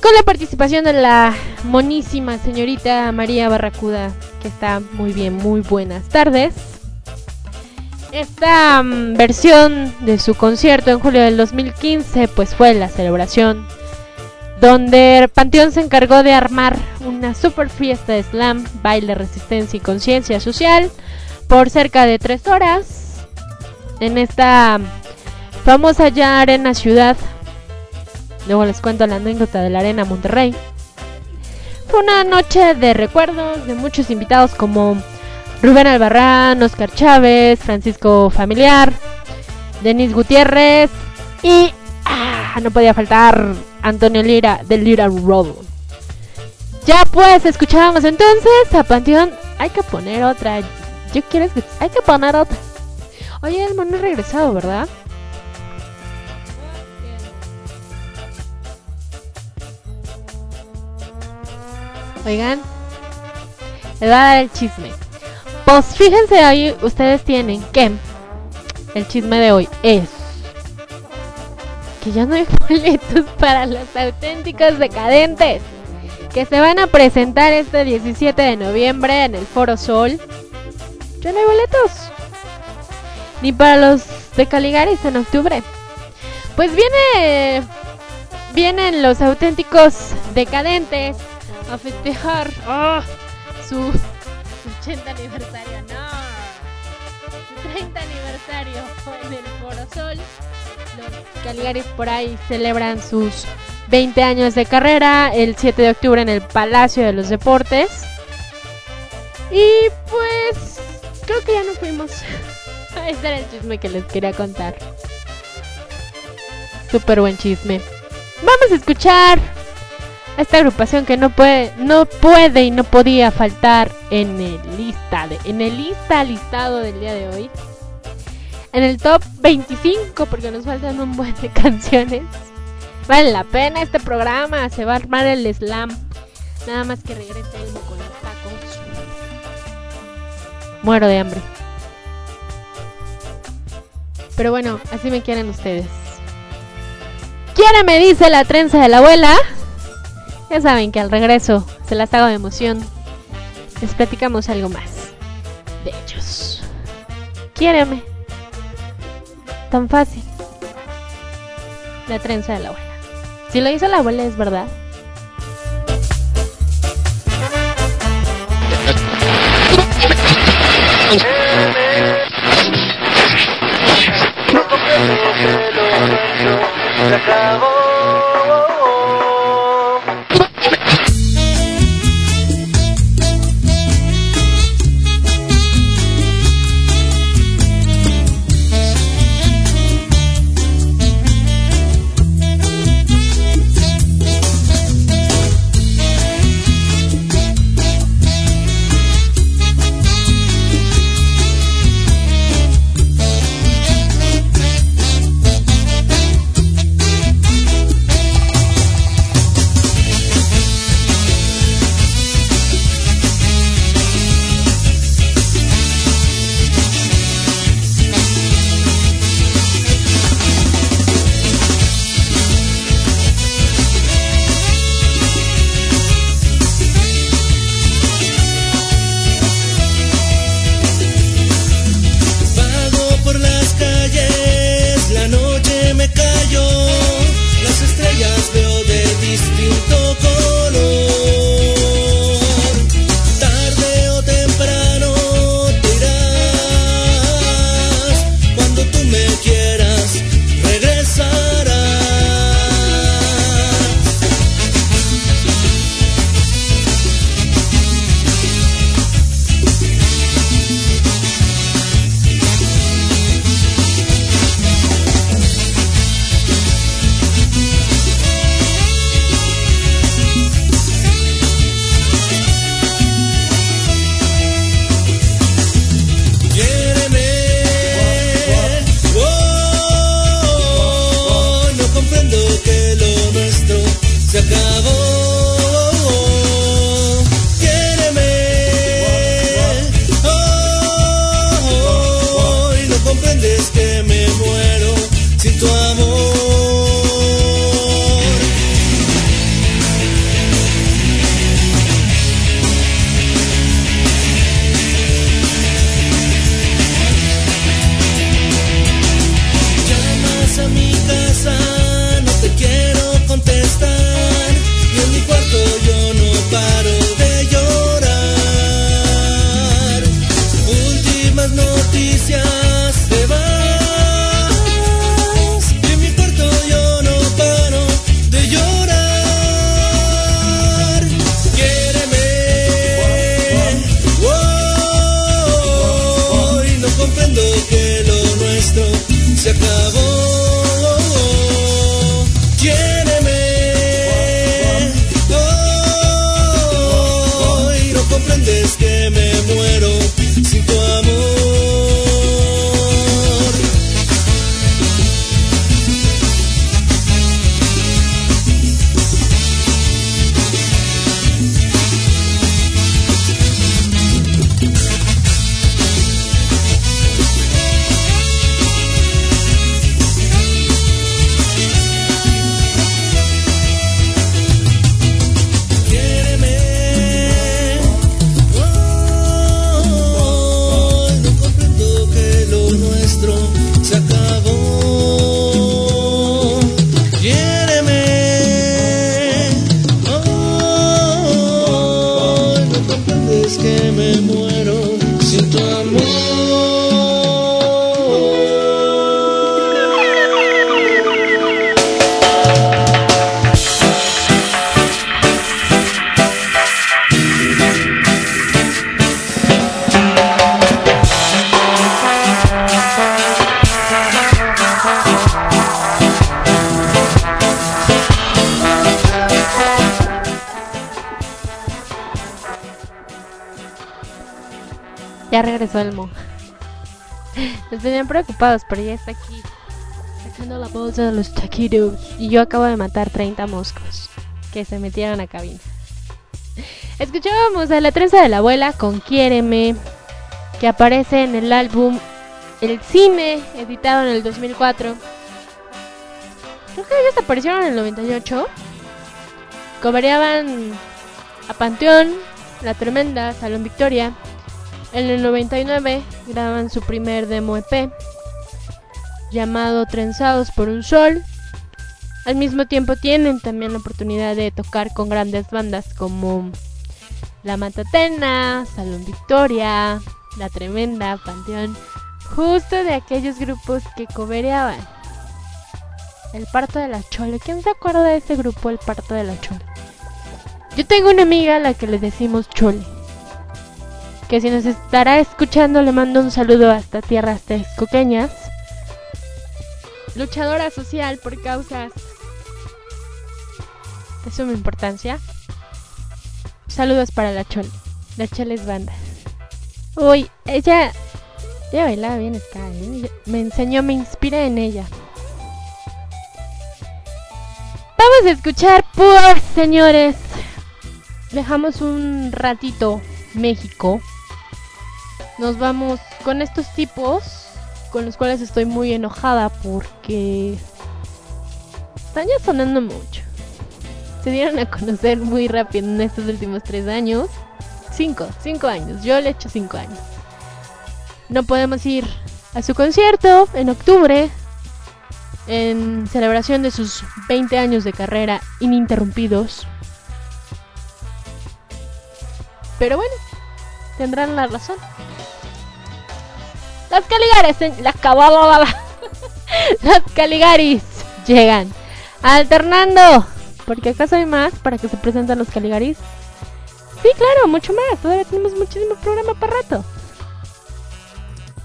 Con la participación de la monísima señorita María Barracuda, que está muy bien, muy buenas tardes. Esta mm, versión de su concierto en julio del 2015 pues fue la celebración donde Panteón se encargó de armar una super fiesta de slam, baile, resistencia y conciencia social por cerca de tres horas en esta famosa ya arena ciudad. Luego les cuento la anécdota de la arena Monterrey. Fue una noche de recuerdos de muchos invitados como Rubén Albarrán, Oscar Chávez, Francisco Familiar, Denis Gutiérrez y ah, no podía faltar Antonio Lira del Lira Roll. Ya pues, escuchábamos entonces a Panteón. Hay que poner otra. Yo quiero. Hay que poner otra. Oye, el mono ha regresado, ¿verdad? Oigan, les voy a dar el chisme. Pues fíjense ahí, ustedes tienen que el chisme de hoy es que ya no hay boletos para los auténticos decadentes que se van a presentar este 17 de noviembre en el Foro Sol. Ya no hay boletos. Ni para los de Caligaris en octubre. Pues viene vienen los auténticos decadentes a festejar ah, su 80 aniversario. No. Su 30 aniversario en el Foro Sol. Los Caligaris por ahí celebran sus 20 años de carrera el 7 de octubre en el Palacio de los Deportes. Y pues creo que ya nos fuimos. Ese era el chisme que les quería contar. Súper buen chisme. Vamos a escuchar esta agrupación que no puede, no puede y no podía faltar en el lista de, en el lista listado del día de hoy. En el top 25 porque nos faltan un buen de canciones. Vale la pena este programa, se va a armar el slam. Nada más que regrese Elmo con tacos. Muero de hambre. Pero bueno, así me quieren ustedes. ¿Quién me dice la trenza de la abuela? Ya saben que al regreso se las hago de emoción. Les platicamos algo más de ellos. Quiéreme. Tan fácil. La trenza de la abuela. Si lo hizo la abuela es verdad. Vago preocupados, pero ya está aquí. Sacando la bolsa de los taquitos. Y yo acabo de matar 30 moscos que se metieron a cabina. Escuchábamos a la trenza de la abuela con Quiéreme, que aparece en el álbum El Cine, editado en el 2004. Creo que ellos aparecieron en el 98. Cobereaban a Panteón, La Tremenda, Salón Victoria. En el 99 graban su primer demo EP llamado Trenzados por un Sol. Al mismo tiempo tienen también la oportunidad de tocar con grandes bandas como La Matatena, Salón Victoria, La Tremenda, Panteón, justo de aquellos grupos que cobereaban. El Parto de la Chole. ¿Quién se acuerda de ese grupo, El Parto de la Chole? Yo tengo una amiga a la que le decimos Chole. Que si nos estará escuchando le mando un saludo hasta tierras texcoqueñas. Luchadora social por causas de suma importancia. Saludos para la Chole. La Chole es banda. Uy, ella... Ella bailaba bien ska, ¿eh? Me enseñó, me inspiré en ella. Vamos a escuchar, pues, señores. Dejamos un ratito México. Nos vamos con estos tipos con los cuales estoy muy enojada porque están ya sonando mucho. Se dieron a conocer muy rápido en estos últimos tres años. Cinco, cinco años. Yo le echo cinco años. No podemos ir a su concierto en octubre en celebración de sus 20 años de carrera ininterrumpidos. Pero bueno, tendrán la razón. Las Caligares, las cabala- Las Caligaris llegan alternando. Porque acaso hay más para que se presenten los Caligaris. Sí, claro, mucho más. Todavía tenemos muchísimo programa para rato.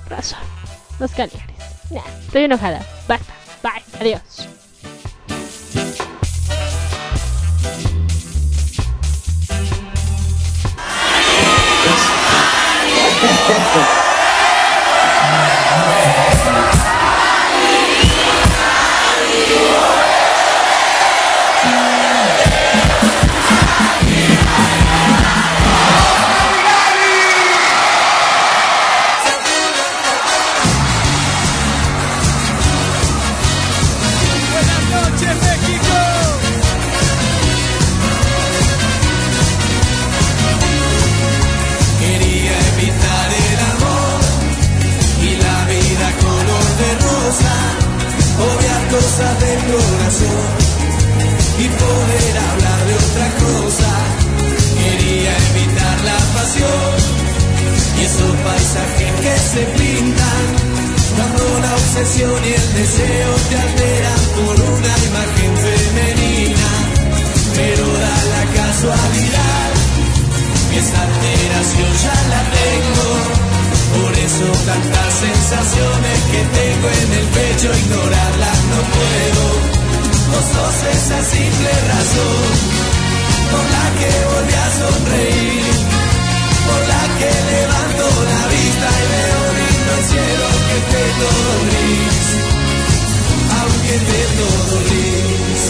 Razón. Los Caligaris. Nah, estoy enojada. Basta. Bye. Adiós. se pintan cuando la obsesión y el deseo te alteran por una imagen femenina. Pero da la casualidad que esa alteración ya la tengo. Por eso tantas sensaciones que tengo en el pecho, ignorarlas no puedo. Vos sos esa simple razón por la que volví a sonreír, por la que levanto la vista y veo lindo el cielo que esté todo aunque esté todo gris.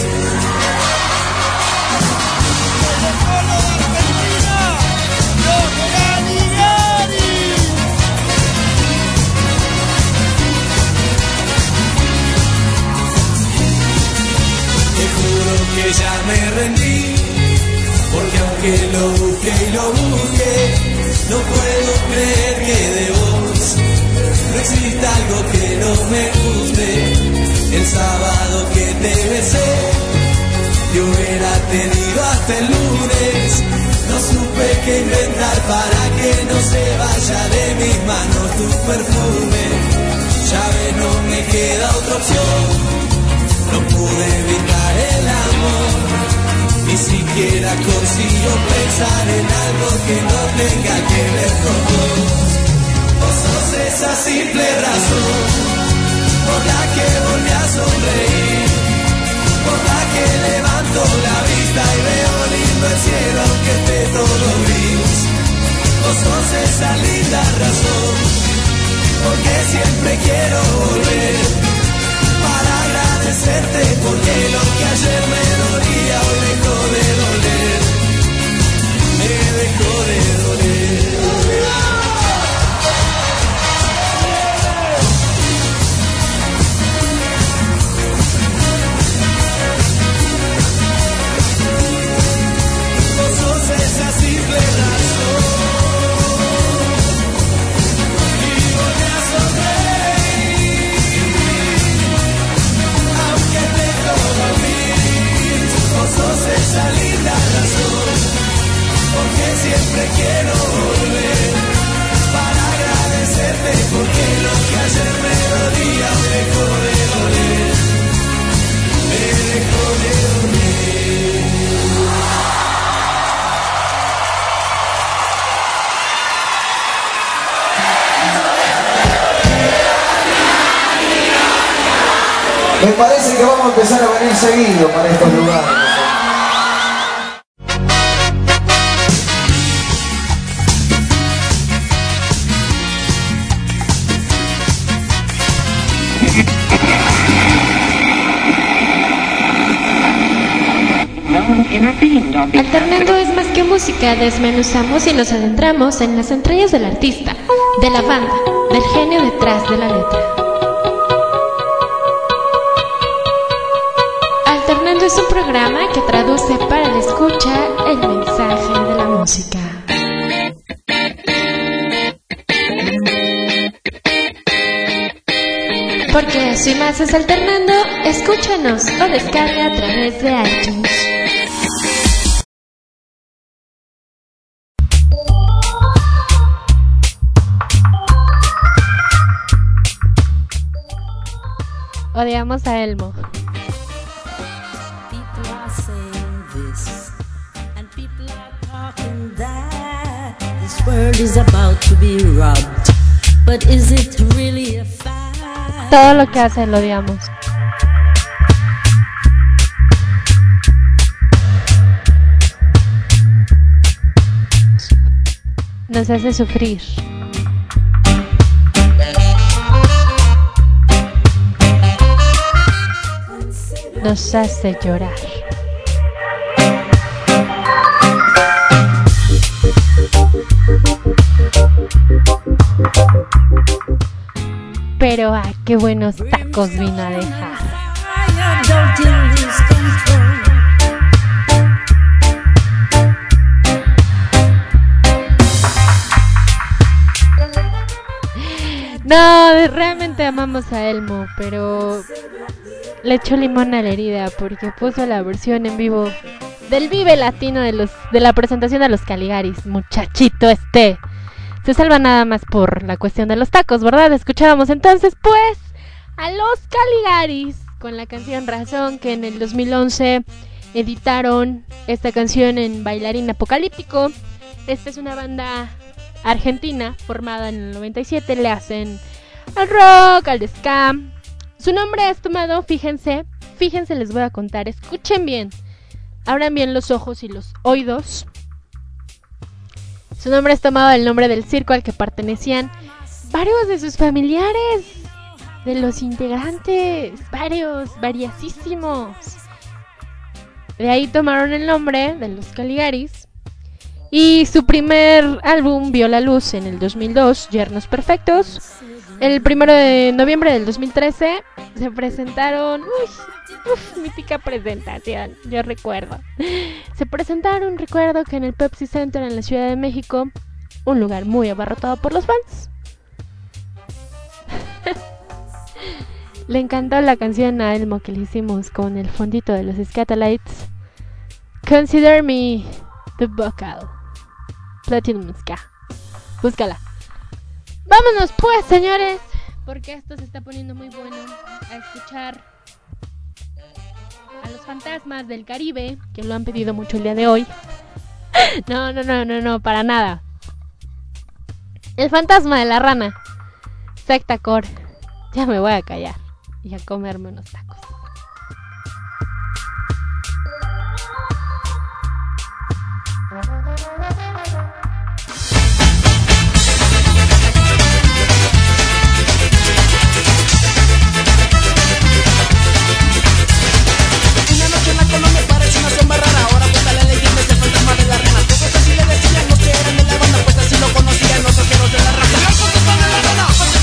Te juro que ya me rendí, porque aunque lo busque y lo busque, no puedo creer que de vos no exista algo que no me guste. El sábado que te besé, yo hubiera tenido hasta el lunes. No supe qué inventar para que no se vaya de mis manos tu perfume. Ya ves, no me queda otra opción. No pude evitar el amor, ni siquiera consigo pensar en algo que no tenga que ver con vos. Vos sos esa simple razón por la que volví a sonreír, por la que levanto la vista y veo lindo el cielo que esté todo gris. Vos sos esa linda razón, porque siempre quiero volver porque lo que ayer me dolía hoy dejó de doler, me dejó de doler. quiero volver para agradecerte porque lo que ayer me dolía dejó de doler, me dejó de doler. Me parece que vamos a empezar a venir seguido para estos lugares. Alternando es más que música, desmenuzamos y nos adentramos en las entrañas del artista, de la banda, del genio detrás de la letra. Alternando es un programa que traduce para la escucha el mensaje de la música. Porque y más es alternando, escúchanos o descarga a través de iTunes. Really a fact? Todo lo que hace lo odiamos. Nos hace sufrir. Nos hace llorar. Pero ah, qué buenos tacos vino a dejar. No, realmente amamos a Elmo, pero le echó limón a la herida porque puso la versión en vivo del Vive Latino de los de la presentación de los Caligaris, muchachito este. Se salva nada más por la cuestión de los tacos, ¿verdad? Escuchábamos entonces pues a los Caligaris con la canción Razón que en el 2011 editaron esta canción en Bailarín Apocalíptico. Esta es una banda argentina formada en el 97, le hacen al rock, al ska. Su nombre es tomado, fíjense, fíjense, les voy a contar, escuchen bien, abran bien los ojos y los oídos. Su nombre es tomado del nombre del circo al que pertenecían varios de sus familiares, de los integrantes, varios, variasísimos. De ahí tomaron el nombre de los Caligaris. Y su primer álbum vio la luz en el 2002, Yernos Perfectos. El primero de noviembre del 2013 se presentaron. Uy, uf, mítica presentación, yo recuerdo. Se presentaron, recuerdo que en el Pepsi Center en la Ciudad de México, un lugar muy abarrotado por los fans. Le encantó la canción a Elmo que le hicimos con el fondito de los Scatolites. Consider me the vocal. Platinum Ska. Búscala. Vámonos pues, señores, porque esto se está poniendo muy bueno a escuchar a los fantasmas del Caribe, que lo han pedido mucho el día de hoy. No, no, no, no, no, para nada. El fantasma de la rana. Sectacor. Ya me voy a callar y a comerme unos tacos. Así lo conocían los arqueros de la raza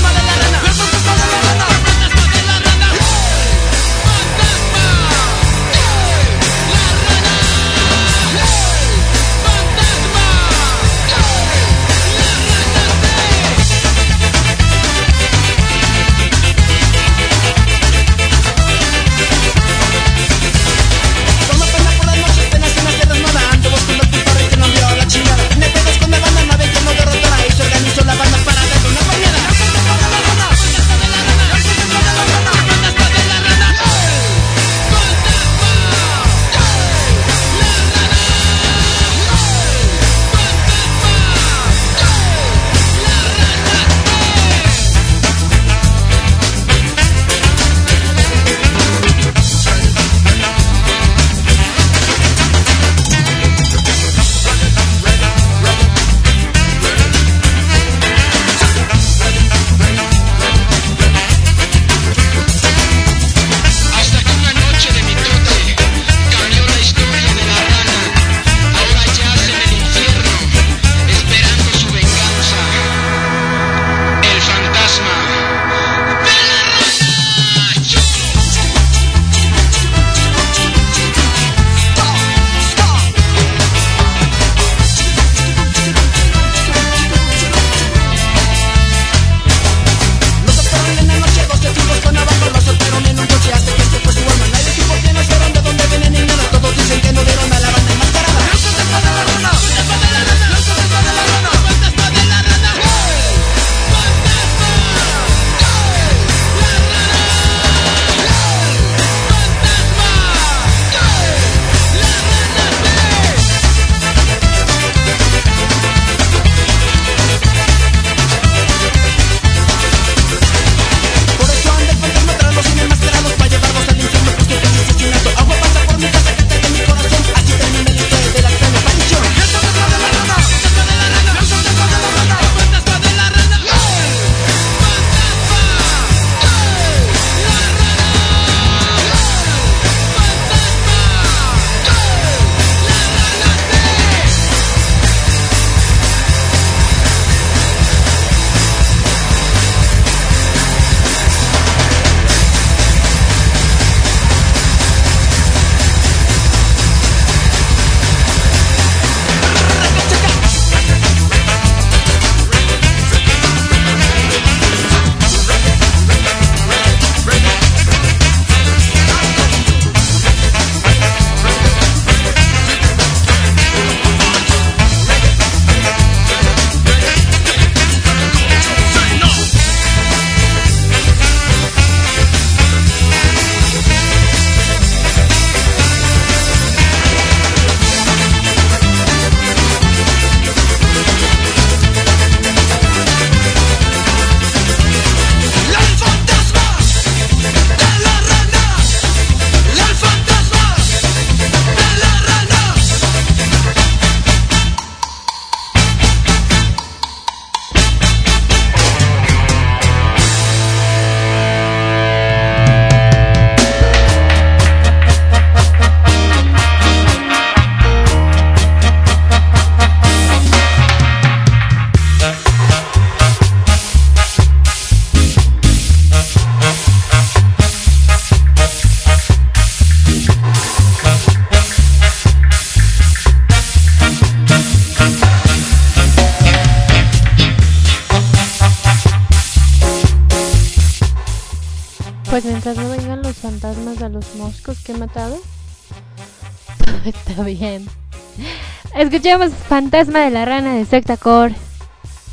Escuchamos Fantasma de la Rana de Secta Core.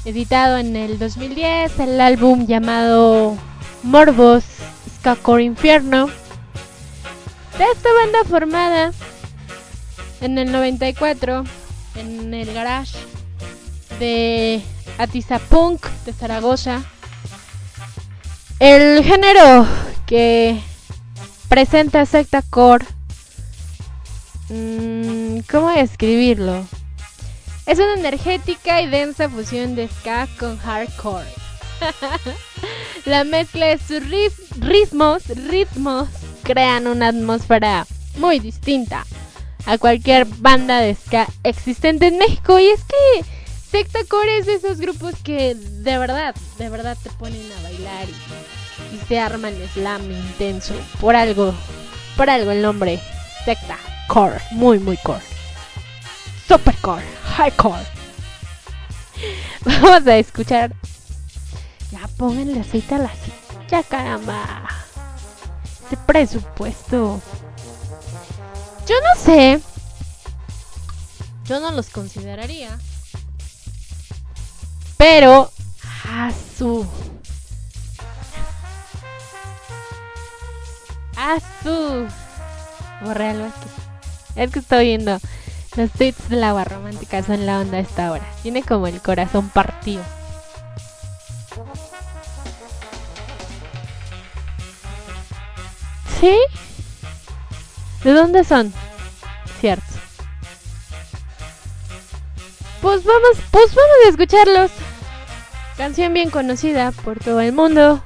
Editado en el 2010, el álbum llamado Morbos Ska Core Infierno. De esta banda formada en el 94 en el garage de Atizapunk de Zaragoza. El género que presenta Secta Core. mm, ¿Cómo describirlo? Es una energética y densa fusión de ska con hardcore. La mezcla de sus ritmos, ritmos, crean una atmósfera muy distinta a cualquier banda de ska existente en México. Y es que Secta Core es de esos grupos que de verdad, de verdad te ponen a bailar y, y se arman slam intenso. Por algo, por algo el nombre Secta Core, muy, muy core. Super core, high core. Vamos a escuchar. Ya pónganle aceite a la silla, caramba. Ese presupuesto. Yo no sé. Yo no los consideraría. Pero. A su. A su. Borré algo aquí. Es que estoy viendo. Los tweets de la romántica son la onda a esta hora. Tiene como el corazón partido. ¿Sí? ¿De dónde son? Cierto. Pues vamos, pues vamos a escucharlos. Canción bien conocida por todo el mundo.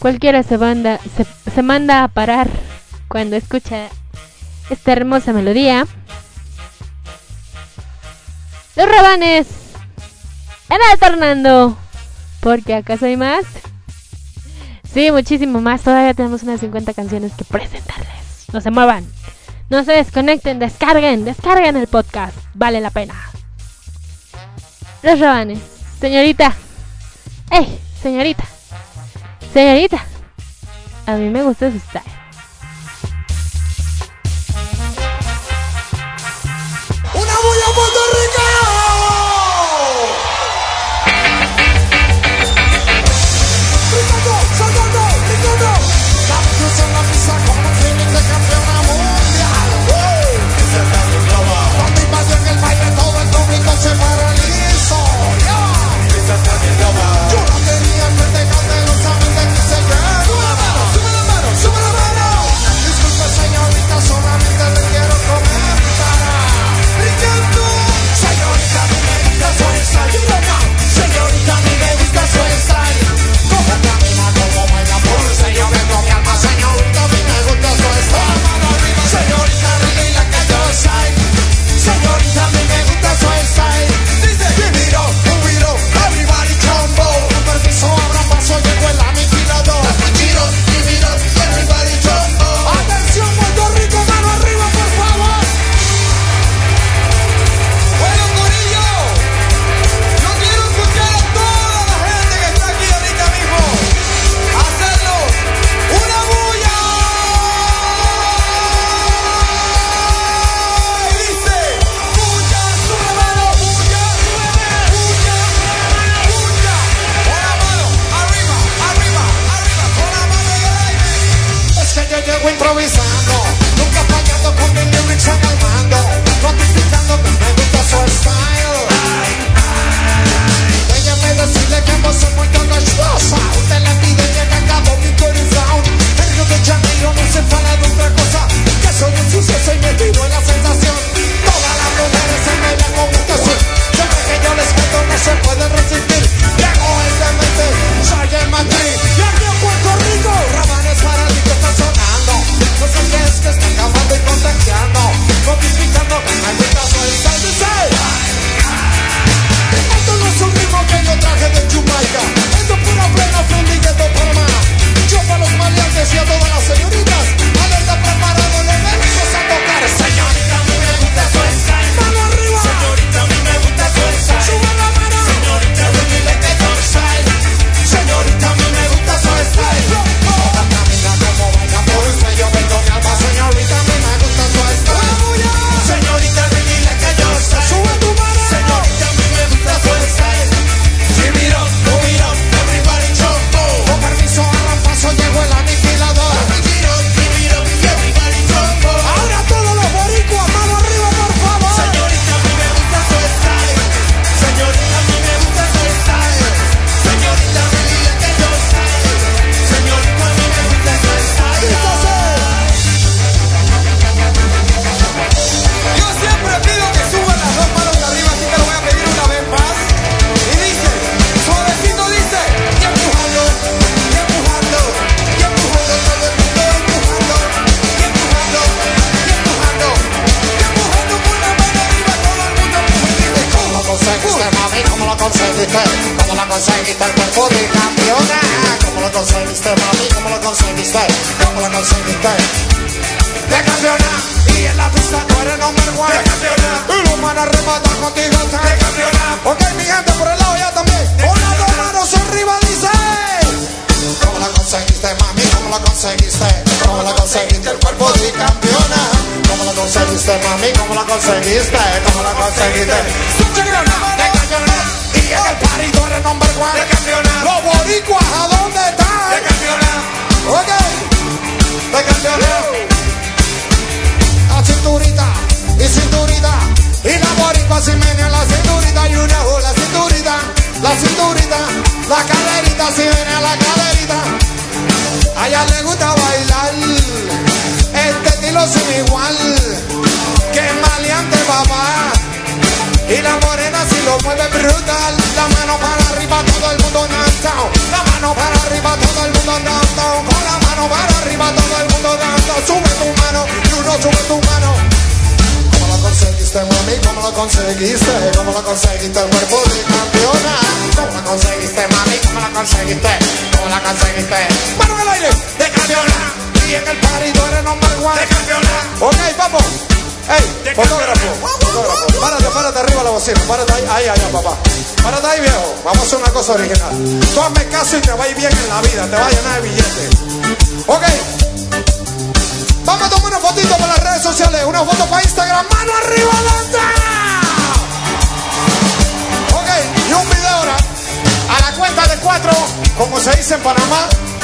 Cualquiera se, banda, se, se manda a parar cuando escucha esta hermosa melodía. Los rabanes en alternando. Porque acaso hay más. Sí, muchísimo más. Todavía tenemos unas 50 canciones que presentarles. No se muevan. No se desconecten. Descarguen. Descarguen el podcast. Vale la pena. Los rabanes. Señorita. ¡Ey! Señorita. Señorita. A mí me gusta su.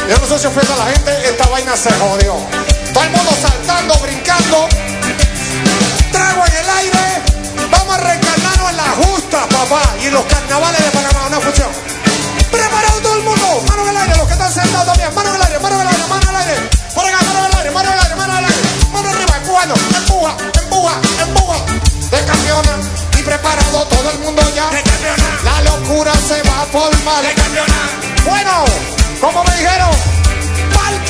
Yo no sé si ofende a la gente, esta vaina se jodió. Todo el mundo saltando, brincando, trago en el aire, vamos a reencarnarnos en la justa, papá, y en los carnavales de Panamá, una función. Preparado todo el mundo, mano en el aire, los que están sentados también, mano en el aire, mano en el aire, mano en el aire. Por acá, mano en el aire, mano en el aire, mano en el aire. Mano arriba, empujando, empuja, empuja, empuja. De campeona y preparado todo el mundo ya. De campeona. La locura se va a formar. De campeona. Bueno, como me dijeron, ¡pa'l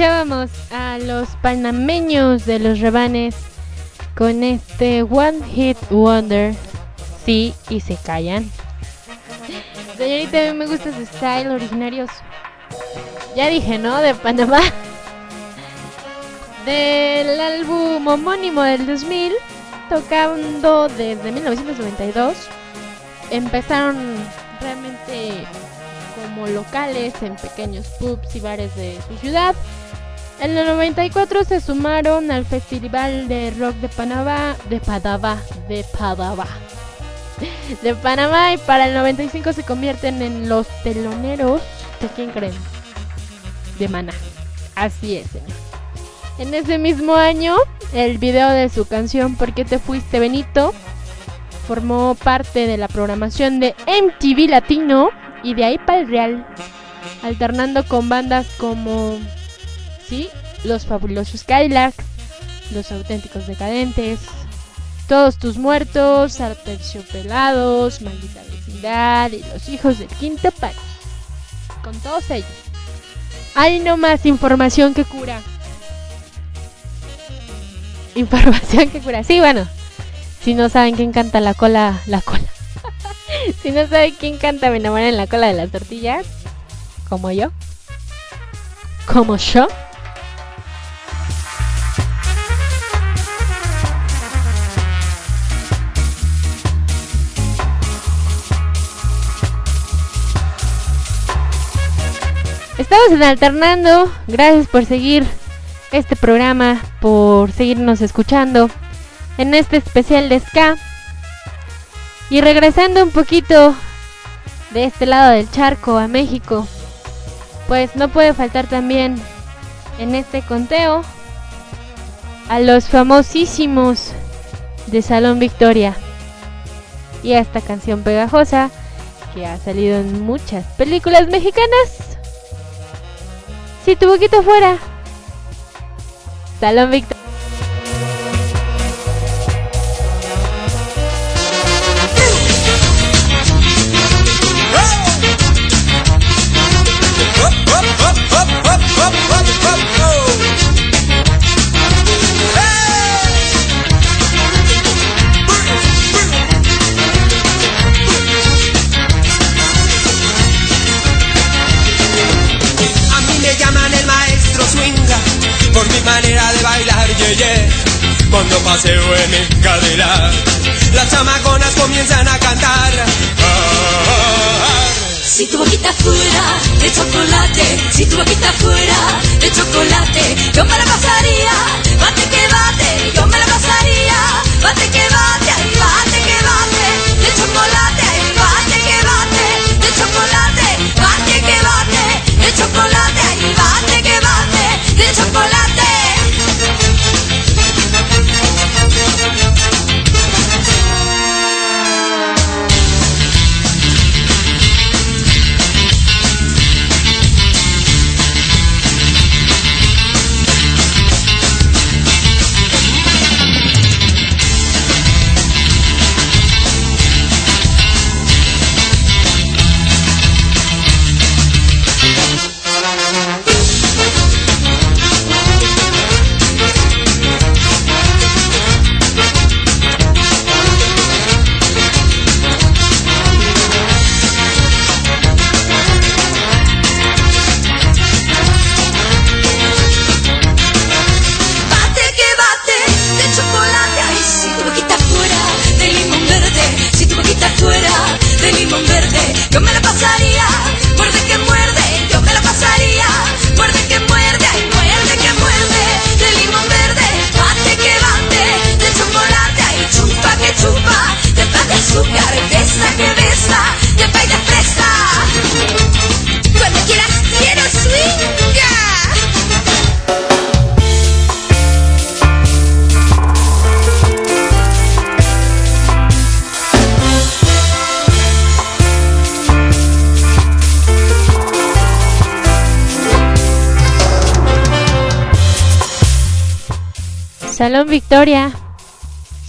Escuchábamos a los panameños de los rebanes con este One Hit Wonder. Sí, y se callan. Señorita, a mí me gusta su style originarios. Ya dije, ¿no? De Panamá. Del álbum homónimo del 2000, tocando desde 1992. Empezaron realmente como locales en pequeños pubs y bares de su ciudad. En el 94 se sumaron al Festival de Rock de Panamá, de Padaba, de Padaba, de Panamá y para el 95 se convierten en los teloneros de quién creen, de Maná. Así es, señor. En ese mismo año, el video de su canción ¿Por qué te fuiste, Benito? formó parte de la programación de MTV Latino y de ahí para el Real, alternando con bandas como, Los Fabulosos Cadillacs, Los Auténticos Decadentes, Todos Tus Muertos, Arterciopelados, Maldita Vecindad y Los Hijos del Quinto País. Con todos ellos. Hay no más información que cura. Información que cura. Sí, bueno. Si no saben quién canta la cola, la cola. si no saben quién canta Me enamora en la cola de las tortillas, como yo, como yo. Estamos en alternando. Gracias por seguir este programa, por seguirnos escuchando en este especial de Ska. Y regresando un poquito de este lado del charco a México, pues no puede faltar también en este conteo a los famosísimos de Salón Victoria y a esta canción pegajosa que ha salido en muchas películas mexicanas. Si tu boquita fuera Salón Victoria. Por mi manera de bailar, ye, ye. Cuando paseo en mi cadera, las chamaconas comienzan a cantar. Si tu boquita fuera de chocolate, si tu boquita fuera de chocolate, yo me la pasaría, bate que bate, yo me la pasaría, bate que bate, ay, bate que bate, de chocolate, ay, bate que bate, de chocolate, bate que bate, de chocolate, ay, bate que bate, de chocolate.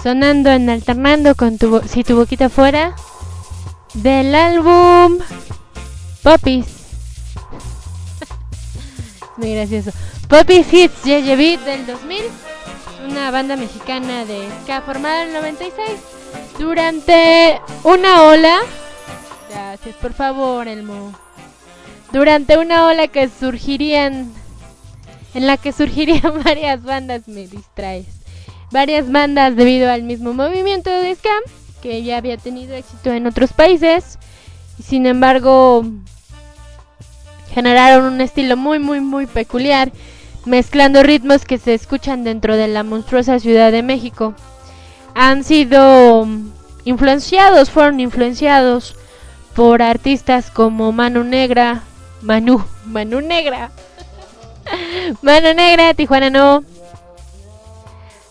Sonando en alternando con tu si tu boquita fuera del álbum Poppies. Muy gracioso. Poppies Hits Beat del 2000, una banda mexicana de ska formada en el 96 durante una ola. Gracias, por favor, Elmo. Durante una ola que surgirían en la que surgirían varias bandas, me distraes. Varias bandas debido al mismo movimiento de ska que ya había tenido éxito en otros países sin embargo generaron un estilo muy muy muy peculiar mezclando ritmos que se escuchan dentro de la monstruosa Ciudad de México. Han sido influenciados, fueron influenciados por artistas como Manu Negra, Manu, Manu Negra, Mano Negra, Tijuana No.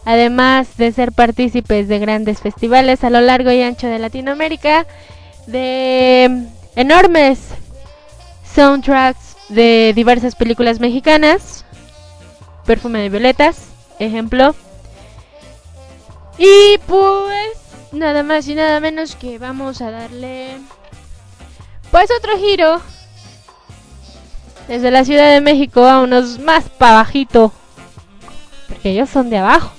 Además de ser partícipes de grandes festivales a lo largo y ancho de Latinoamérica, de enormes soundtracks de diversas películas mexicanas, Perfume de Violetas, ejemplo. Y pues nada más y nada menos que vamos a darle pues otro giro desde la Ciudad de México a unos más para bajito. Porque ellos son de abajo.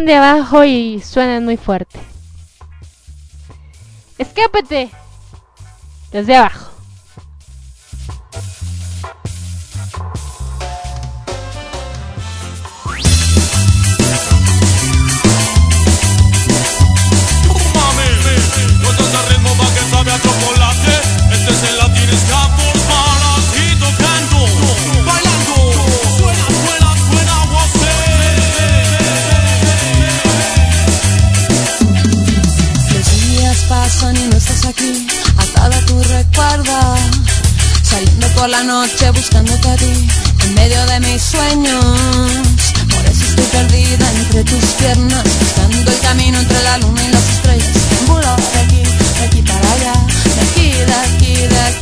De abajo y suenan muy fuerte. Escápate. Desde abajo. Noche buscándote a ti en medio de mis sueños. Por eso estoy perdida entre tus piernas, buscando el camino entre la luna y las estrellas. De aquí, de aquí para allá, de aquí, de aquí, de aquí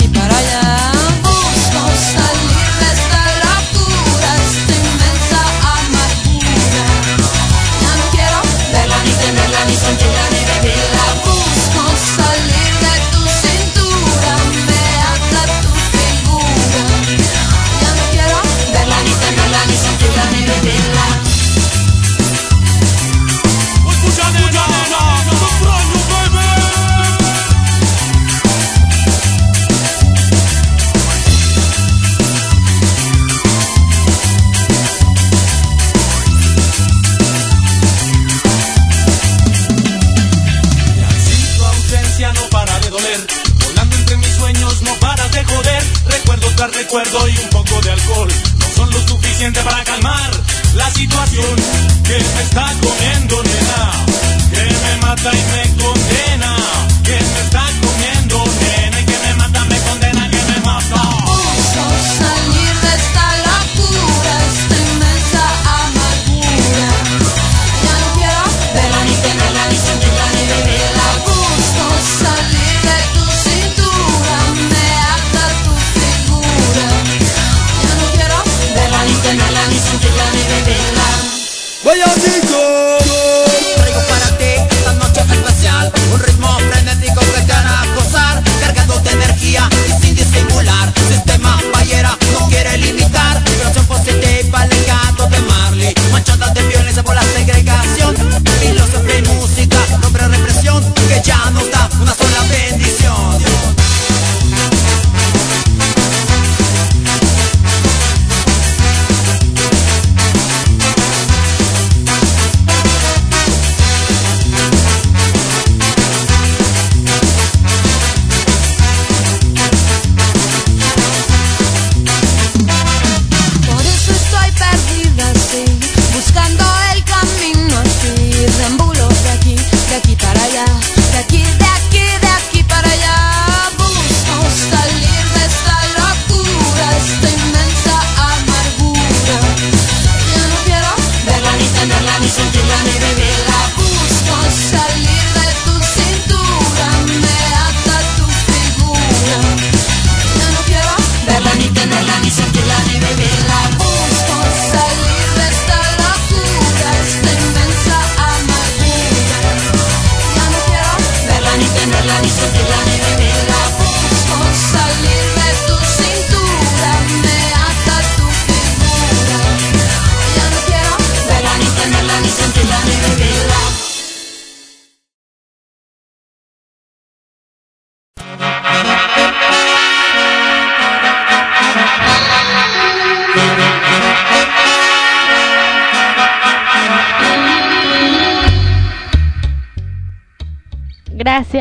Recuerdo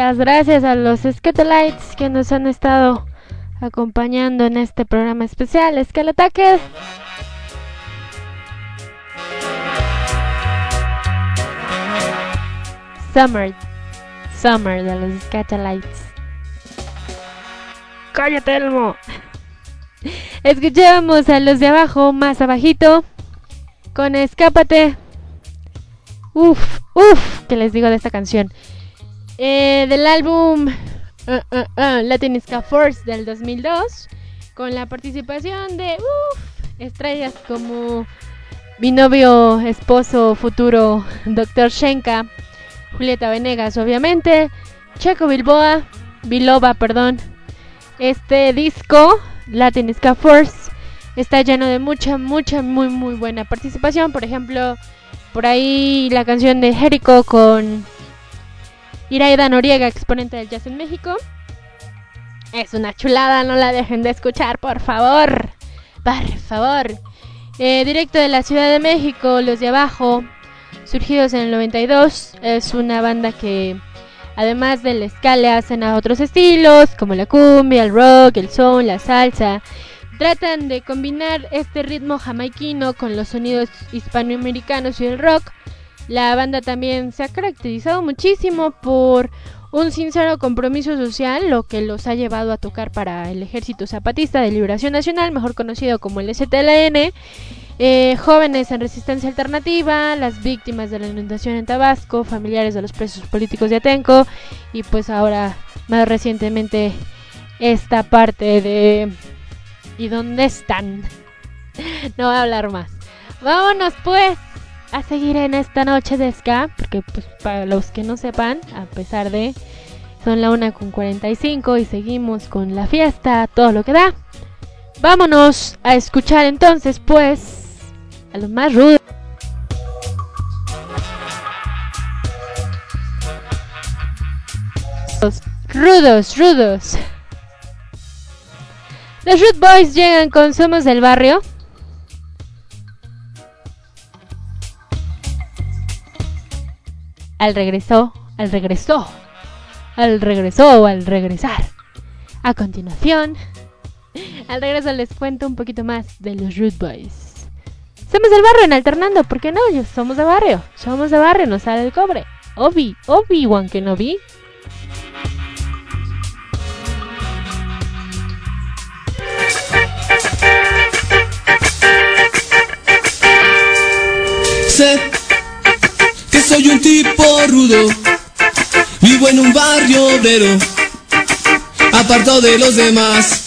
Gracias, gracias a los Skatelites que nos han estado acompañando en este programa especial. Escalataques. Summer. Summer de los Skatelites. ¡Cállate, Elmo! Escuchábamos a los de abajo, más abajito, con Escápate. Uf, uf, ¿qué les digo de esta canción? Eh, del álbum uh, uh, uh, Latin Ska Force del 2002, con la participación de estrellas como mi novio, esposo, futuro, Dr. Shenka, Julieta Venegas, obviamente, Checo Bilboa, Biloba, perdón. Este disco, Latin Ska Force, está lleno de mucha, mucha, muy, muy buena participación. Por ejemplo, por ahí la canción de Jericho con Iraida Noriega, exponente del jazz en México. Es una chulada, no la dejen de escuchar, por favor. Por favor. Eh, directo de la Ciudad de México, Los de Abajo, surgidos en el 92. Es una banda que, además del ska, le hacen a otros estilos, como la cumbia, el rock, el son, la salsa. Tratan de combinar este ritmo jamaiquino con los sonidos hispanoamericanos y el rock. La banda también se ha caracterizado muchísimo por un sincero compromiso social, lo que los ha llevado a tocar para el Ejército Zapatista de Liberación Nacional, mejor conocido como el STLN, eh, jóvenes en resistencia alternativa, las víctimas de la inundación en Tabasco, familiares de los presos políticos de Atenco y pues ahora más recientemente esta parte de... ¿Y dónde están? no voy a hablar más. Vámonos pues a seguir en esta noche de ska, porque pues para los que no sepan, a pesar de son la una con 45 y seguimos con la fiesta, todo lo que da. Vámonos a escuchar entonces pues a los más rudos. Los rudos, rudos. Los Root Boys llegan con Somos del Barrio. Al regreso, al regresó, al regresó, al regresar. A continuación, al regreso les cuento un poquito más de los Root Boys. Somos del barrio en alternando, ¿por qué no? Yo- Somos de barrio, somos de barrio, nos sale el cobre. Obi, Obi-Wan que no vi. Que soy un tipo rudo, vivo en un barrio obrero, apartado de los demás.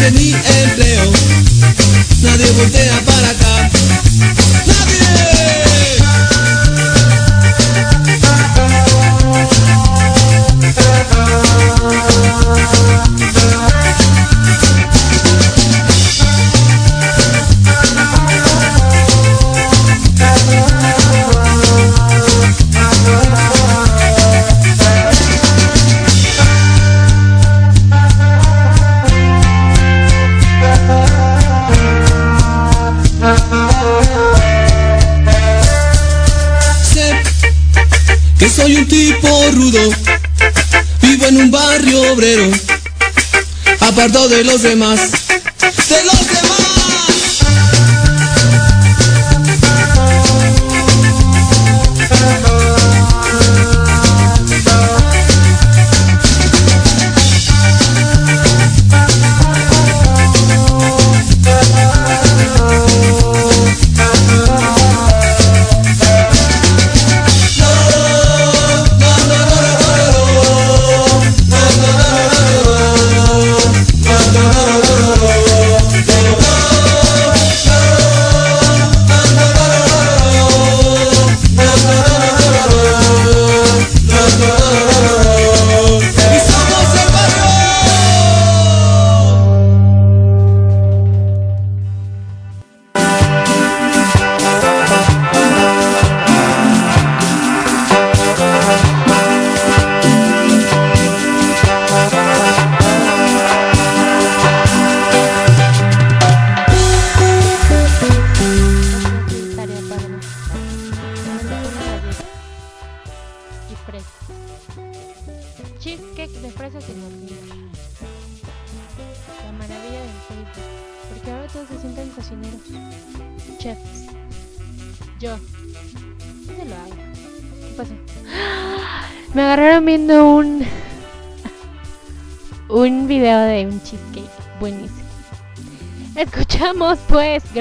Suerte ni empleo, nadie voltea para acá. Tipo rudo, vivo en un barrio obrero, apartado de los demás.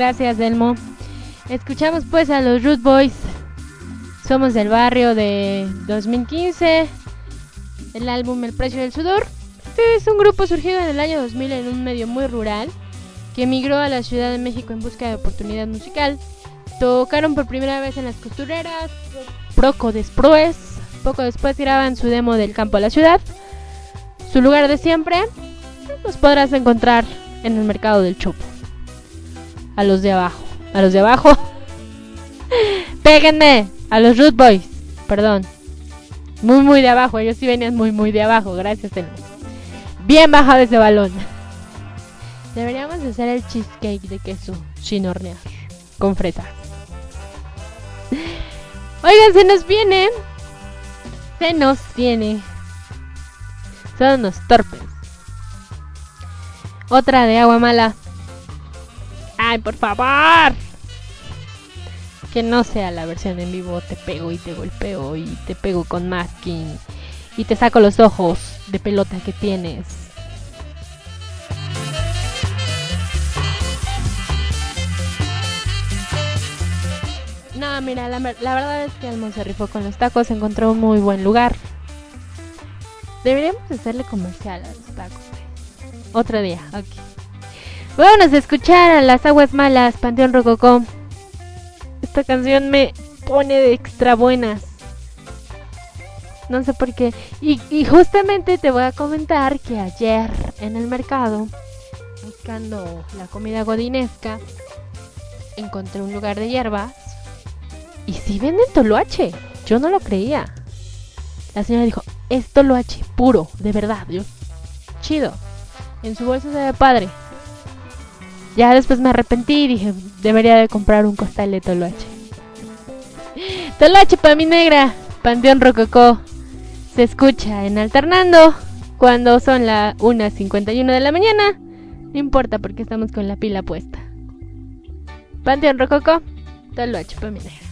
Gracias Delmo. Escuchamos pues a los Root Boys. Somos del barrio de 2015. El álbum El precio del sudor. Es un grupo surgido en el año 2000 en un medio muy rural que emigró a la Ciudad de México en busca de oportunidad musical. Tocaron por primera vez en las costureras, Proco Desproes, Poco después graban su demo del campo a la ciudad. Su lugar de siempre los podrás encontrar en el mercado del Chopo. A los de abajo. A los de abajo. Péguenme. A los Root Boys. Perdón. Muy, muy de abajo. Ellos sí venían muy, muy de abajo. Gracias, Elmo. Bien bajado ese balón. Deberíamos de hacer el cheesecake de queso sin hornear. Con fresa. Oigan, se nos viene. Se nos viene. Son unos torpes. Otra de agua mala. Ay, por favor. Que no sea la versión en vivo. Te pego y te golpeo y te pego con masking. Y te saco los ojos de pelota que tienes. No, mira, la, verdad es que Elmo se rifó con los tacos, encontró un muy buen lugar. Deberíamos hacerle comercial a los tacos. Otro día, ok. Vámonos a escuchar a las aguas malas, Panteón Rococó. Esta canción me pone de extra buenas. No sé por qué. Y, justamente te voy a comentar que ayer en el mercado, buscando la comida godinesca, encontré un lugar de hierbas. Y si venden toloache. Yo no lo creía. La señora dijo, es toloache puro, de verdad. Yo, chido. En su bolsa se ve padre. Ya después me arrepentí y dije, debería de comprar un costal de toloache. Toloache para mi negra, Panteón Rococó. Se escucha en alternando cuando son las 1.51 de la mañana. No importa porque estamos con la pila puesta. Panteón Rococó, Toloache para mi negra.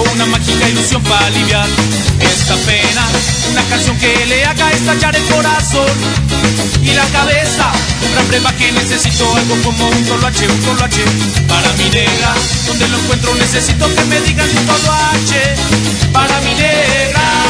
Una mágica ilusión para aliviar esta pena. Una canción que le haga estallar el corazón y la cabeza. Un gran breva que necesito algo como un solo H, un solo H para mi negra. Donde lo encuentro necesito que me digan un H para mi negra.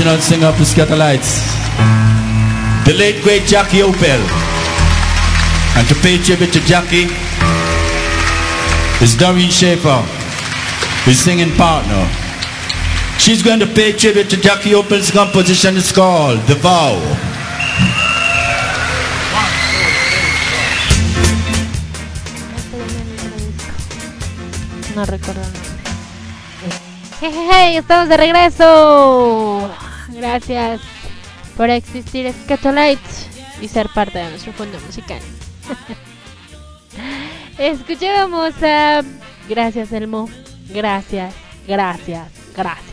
Original singer of the Scatterlights. The late great Jackie Opel. And to pay tribute to Jackie is Doreen Schaefer, his singing partner. She's going to pay tribute to Jackie Opel's composition. It's called The Vow. No recuerdo el nombre. Hey, hey, hey, estamos de regreso. Gracias por existir Scatolites y ser parte de nuestro fondo musical. Escuchábamos a... Gracias, Elmo. Gracias, gracias, gracias.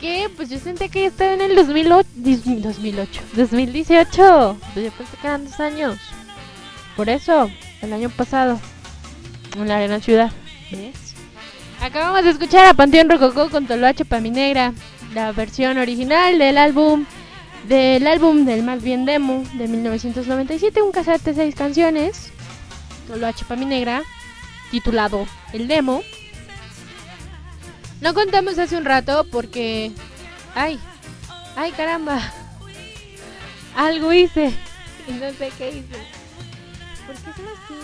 ¿Qué? Pues yo sentí que ya estaba en el 2008, 2008, 2018. Pues ya pensé que dos años. Por eso, el año pasado, en la Arena Ciudad. Acabamos de escuchar a Panteón Rococó con Toloache Pa' Mi Negra, la versión original del álbum del álbum del más bien demo de 1997, un cassette de seis canciones, Toloache Pa' Mi Negra, titulado El Demo. No contamos hace un rato porque... ¡Ay! ¡Ay, caramba! Algo hice no sé qué hice. ¿Por qué son así?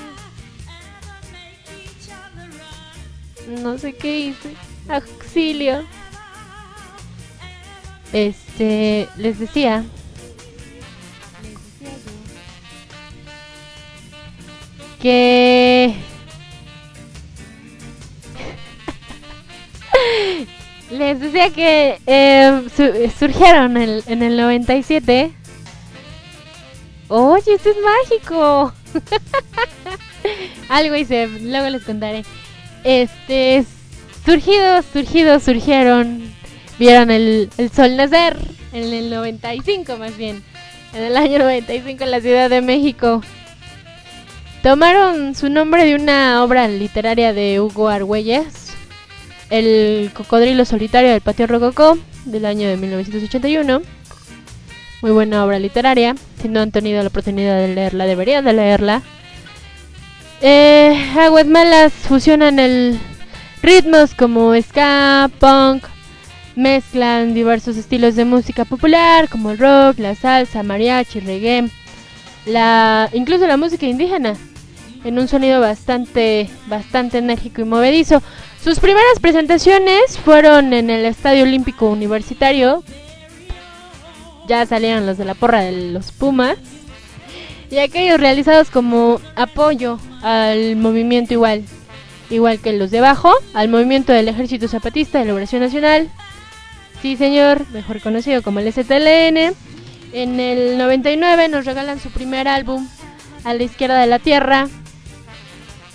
No sé qué hice. Auxilio. Este, les decía. Que les decía que su- surgieron en en el 97. Oye, esto es mágico. Algo hice, luego les contaré. Este, surgidos, surgidos, surgieron. Vieron el, el sol nacer en el 95 más bien. En el año 95 en la Ciudad de México. Tomaron su nombre de una obra literaria de Hugo Argüelles, El cocodrilo solitario del patio rococó, del año de 1981. Muy buena obra literaria. Si no han tenido la oportunidad de leerla, deberían de leerla. Eh, Aguas Malas fusionan el ritmos como ska, punk, mezclan diversos estilos de música popular como el rock, la salsa, mariachi, reggae, la incluso la música indígena en un sonido bastante bastante enérgico y movedizo. Sus primeras presentaciones fueron en el Estadio Olímpico Universitario. Ya salieron los de la porra de los Pumas. Y aquellos realizados como apoyo al movimiento igual, igual que los de abajo, al movimiento del Ejército Zapatista de Liberación Nacional. Sí, señor, mejor conocido como el STLN. En el 99 nos regalan su primer álbum, A la izquierda de la Tierra.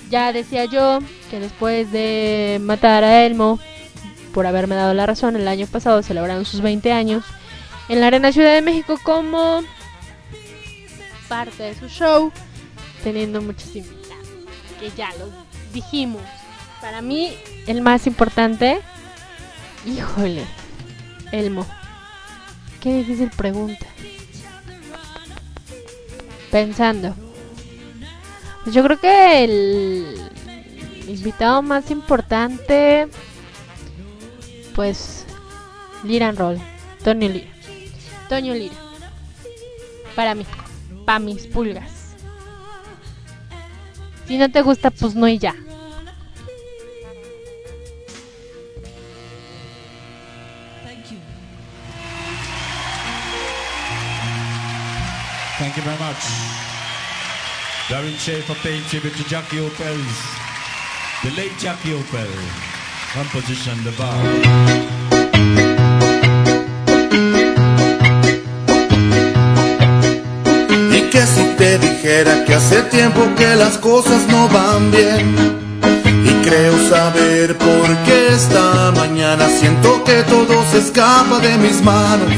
Ya decía yo que después de matar a Elmo, por haberme dado la razón, el año pasado celebraron sus 20 años en la Arena Ciudad de México como parte de su show, teniendo muchos invitados, que ya los dijimos. Para mí, el más importante, híjole, Elmo. Qué difícil pregunta. Pensando. Yo creo que el invitado más importante, pues, Lira and Roll, Toño Lira. Toño Lira. Para mí, para mis pulgas. Si no te gusta, pues no y ya. Schaefer paying to Jackie Opel's, the late Jackie Opel, composition The. Y que si te dijera que hace tiempo que las cosas no van bien Y creo saber por qué esta mañana siento que todo se escapa de mis manos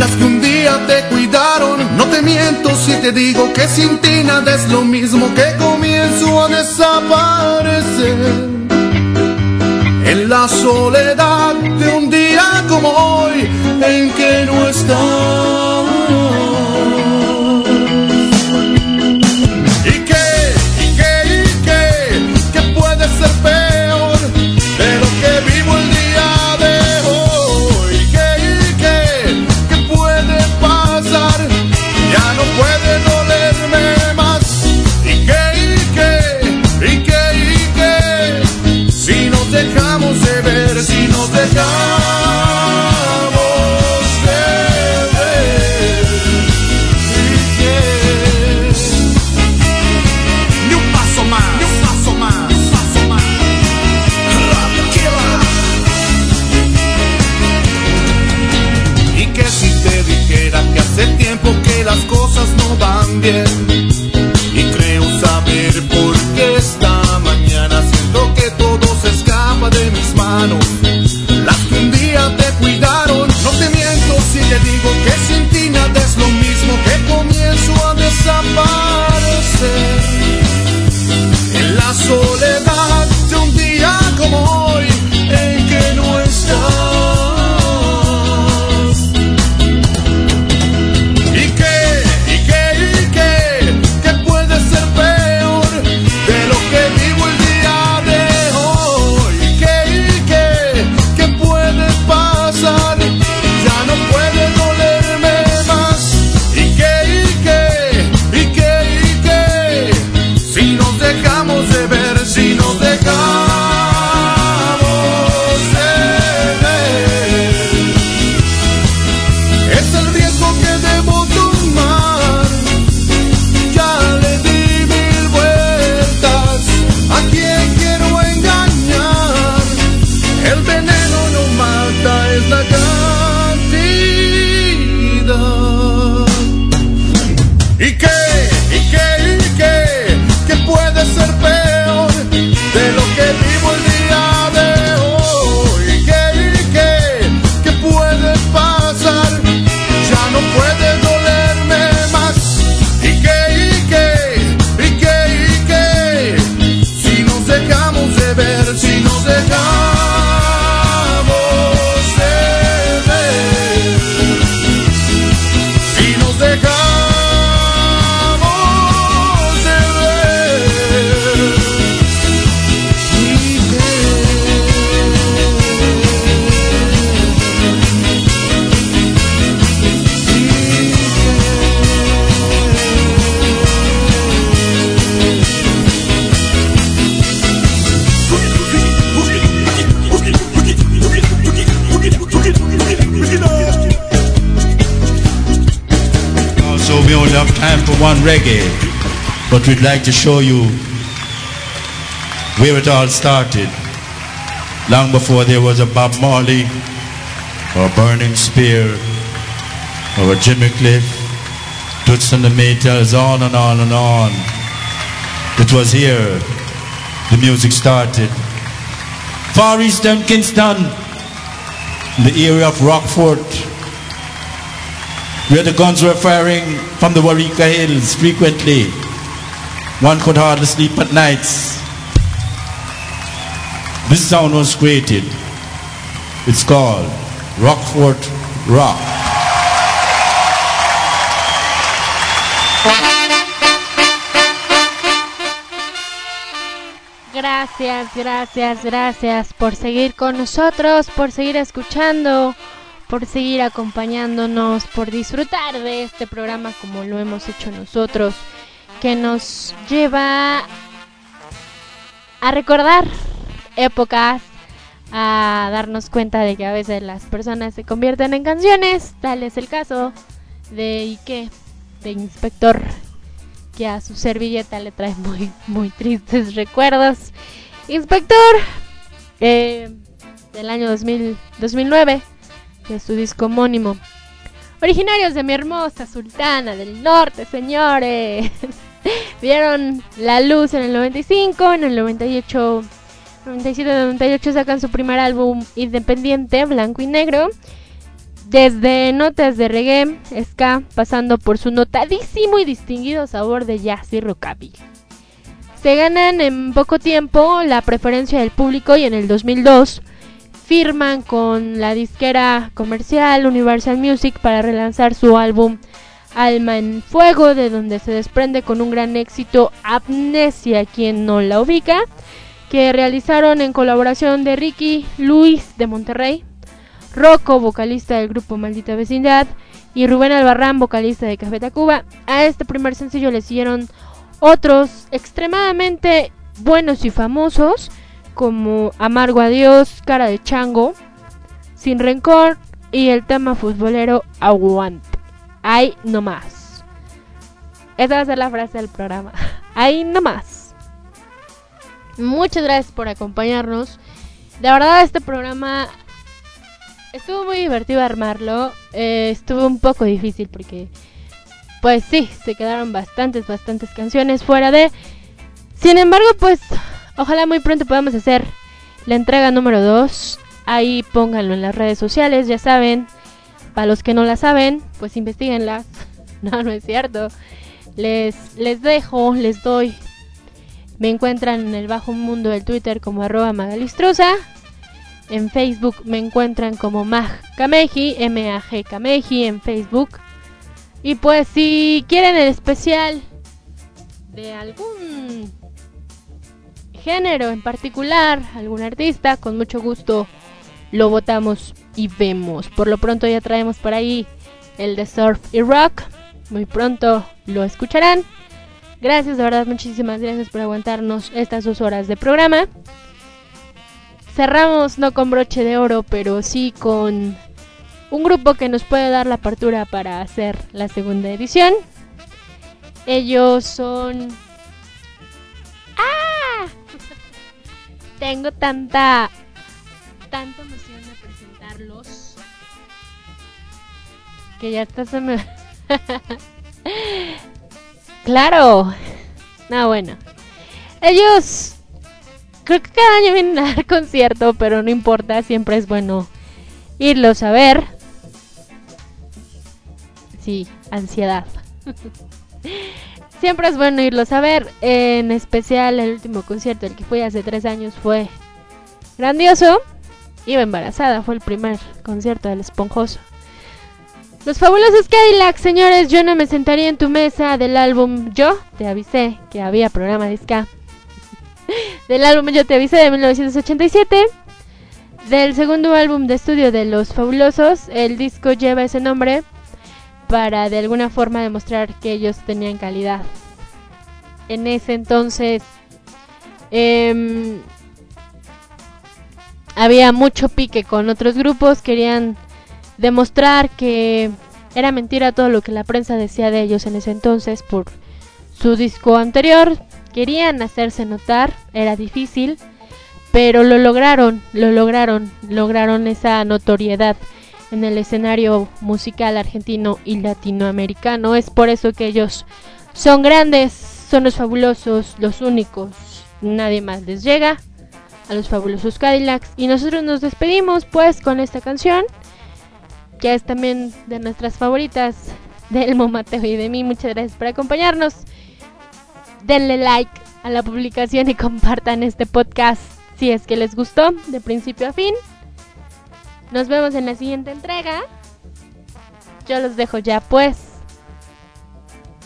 Las que un día te cuidaron, no te miento si te digo que sin ti nada es lo mismo que comienzo a desaparecer en la soledad de un día como hoy en que no estás. Bien. Reggae, but we'd like to show you where it all started. Long before there was a Bob Marley, or a Burning Spear, or a Jimmy Cliff, Toots and the Maytals, on and on and on. It was here the music started. Far Eastern Kingston, in the area of Rockford, where the guns were firing from the Warika Hills frequently. One could hardly sleep at nights. This sound was created. It's called Rockford Rock. Gracias, gracias, gracias por seguir con nosotros, por seguir escuchando, por seguir acompañándonos, por disfrutar de este programa como lo hemos hecho nosotros, que nos lleva a recordar épocas, a darnos cuenta de que a veces las personas se convierten en canciones, tal es el caso de Ike, de Inspector que a su servilleta le trae muy, muy tristes recuerdos. Inspector, eh, del año 2000, 2009, de su disco homónimo. Originarios de mi hermosa Sultana del Norte, señores. Vieron la luz en el 95, en el 98, 97, 98 sacan su primer álbum independiente, blanco y negro. Desde notas de reggae, ska, pasando por su notadísimo y distinguido sabor de jazz y rockabilly. Se ganan en poco tiempo la preferencia del público y en el 2002 firman con la disquera comercial Universal Music para relanzar su álbum Alma en Fuego, de donde se desprende con un gran éxito Amnesia, quien no la ubica, que realizaron en colaboración de Ricky Luis de Monterrey, Rocco, vocalista del grupo Maldita Vecindad, y Rubén Albarrán, vocalista de Café Tacuba. A este primer sencillo le siguieron otros extremadamente buenos y famosos, como Amargo Adiós, Cara de Chango, Sin Rencor y el tema futbolero Aguante. Ahí no más. Esa va a ser la frase del programa. Ahí no más. Muchas gracias por acompañarnos. De verdad este programa estuvo muy divertido armarlo. Eh, estuvo un poco difícil porque pues sí, se quedaron bastantes, bastantes canciones fuera de... Sin embargo, pues ojalá muy pronto podamos hacer la entrega número 2. Ahí pónganlo en las redes sociales, ya saben. Para los que no la saben, pues investiguenlas. No, no es cierto. Les, les dejo, les doy. Me encuentran en el bajo mundo del Twitter como arroba magalistrosa. En Facebook me encuentran como Mag Kameji, M-A-G Kameji en Facebook. Y pues si quieren el especial de algún género en particular, algún artista, con mucho gusto lo votamos y vemos. Por lo pronto ya traemos por ahí el de surf y rock. Muy pronto lo escucharán. Gracias, de verdad, muchísimas gracias por aguantarnos estas dos horas de programa. Cerramos no con broche de oro, pero sí con un grupo que nos puede dar la apertura para hacer la segunda edición. Ellos son... Tengo tanta... tanta emoción de presentarlos. Que ya hasta se me... claro. No, bueno. Ellos... Creo que cada año vienen a dar concierto, pero no importa, siempre es bueno irlos a ver. Sí, ansiedad. Siempre es bueno irlos a ver. En especial el último concierto, el que fui hace tres años, fue grandioso. Iba embarazada, fue el primer concierto del esponjoso. Los fabulosos Cadillacs, señores, yo no me sentaría en tu mesa del álbum Yo, te avisé que había programa de ska. del álbum Yo te avisé de 1987. Del segundo álbum de estudio de Los Fabulosos, el disco lleva ese nombre para de alguna forma demostrar que ellos tenían calidad. En ese entonces em, había mucho pique con otros grupos, querían demostrar que era mentira todo lo que la prensa decía de ellos en ese entonces por su disco anterior. Querían hacerse notar, era difícil, pero lo lograron, lo lograron, lograron esa notoriedad en el escenario musical argentino y latinoamericano. Es por eso que ellos son grandes, son los fabulosos, los únicos. Nadie más les llega a los fabulosos Cadillacs. Y nosotros nos despedimos pues con esta canción, que es también de nuestras favoritas del Mateo y de mí. Muchas gracias por acompañarnos. Denle like a la publicación y compartan este podcast si es que les gustó de principio a fin. Nos vemos en la siguiente entrega. Yo los dejo ya pues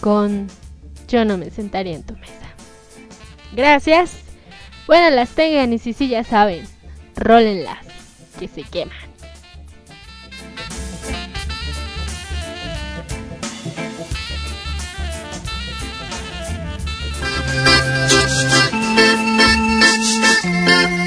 con Yo no me sentaría en tu mesa. Gracias. Bueno, las tengan y si sí ya saben, rólenlas, que se queman. Más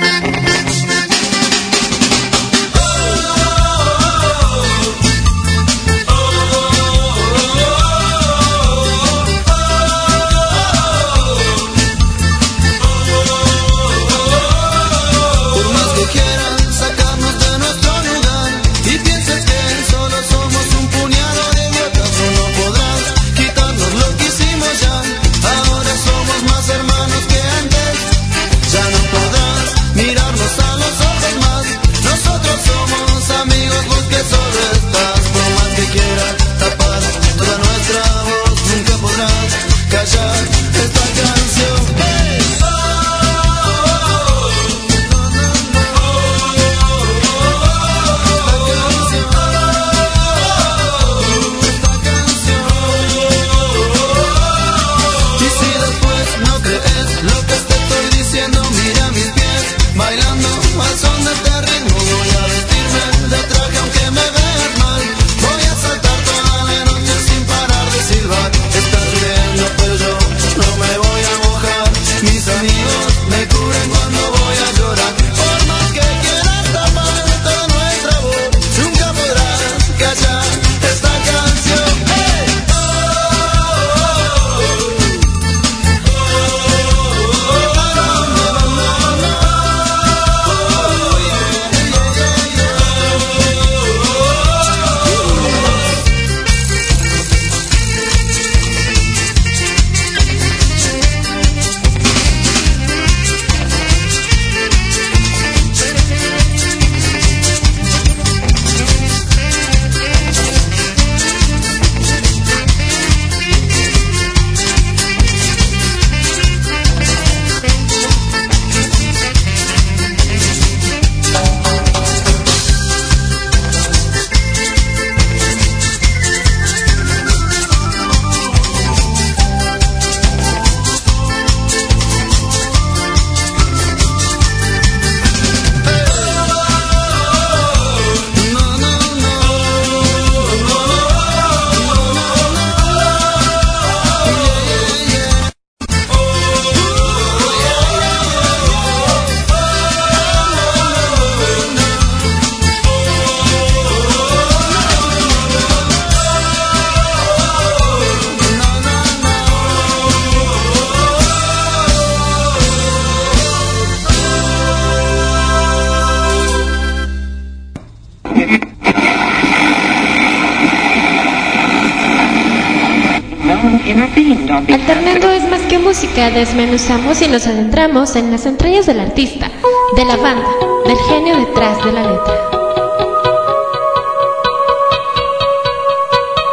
desmenuzamos y nos adentramos en las entrañas del artista, de la banda, del genio detrás de la letra.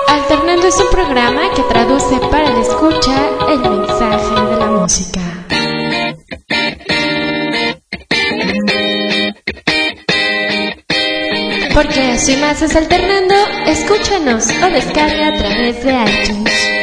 Alternando es un programa que traduce para la escucha el mensaje de la música. Porque así más es alternando, escúchanos o descarga a través de iTunes.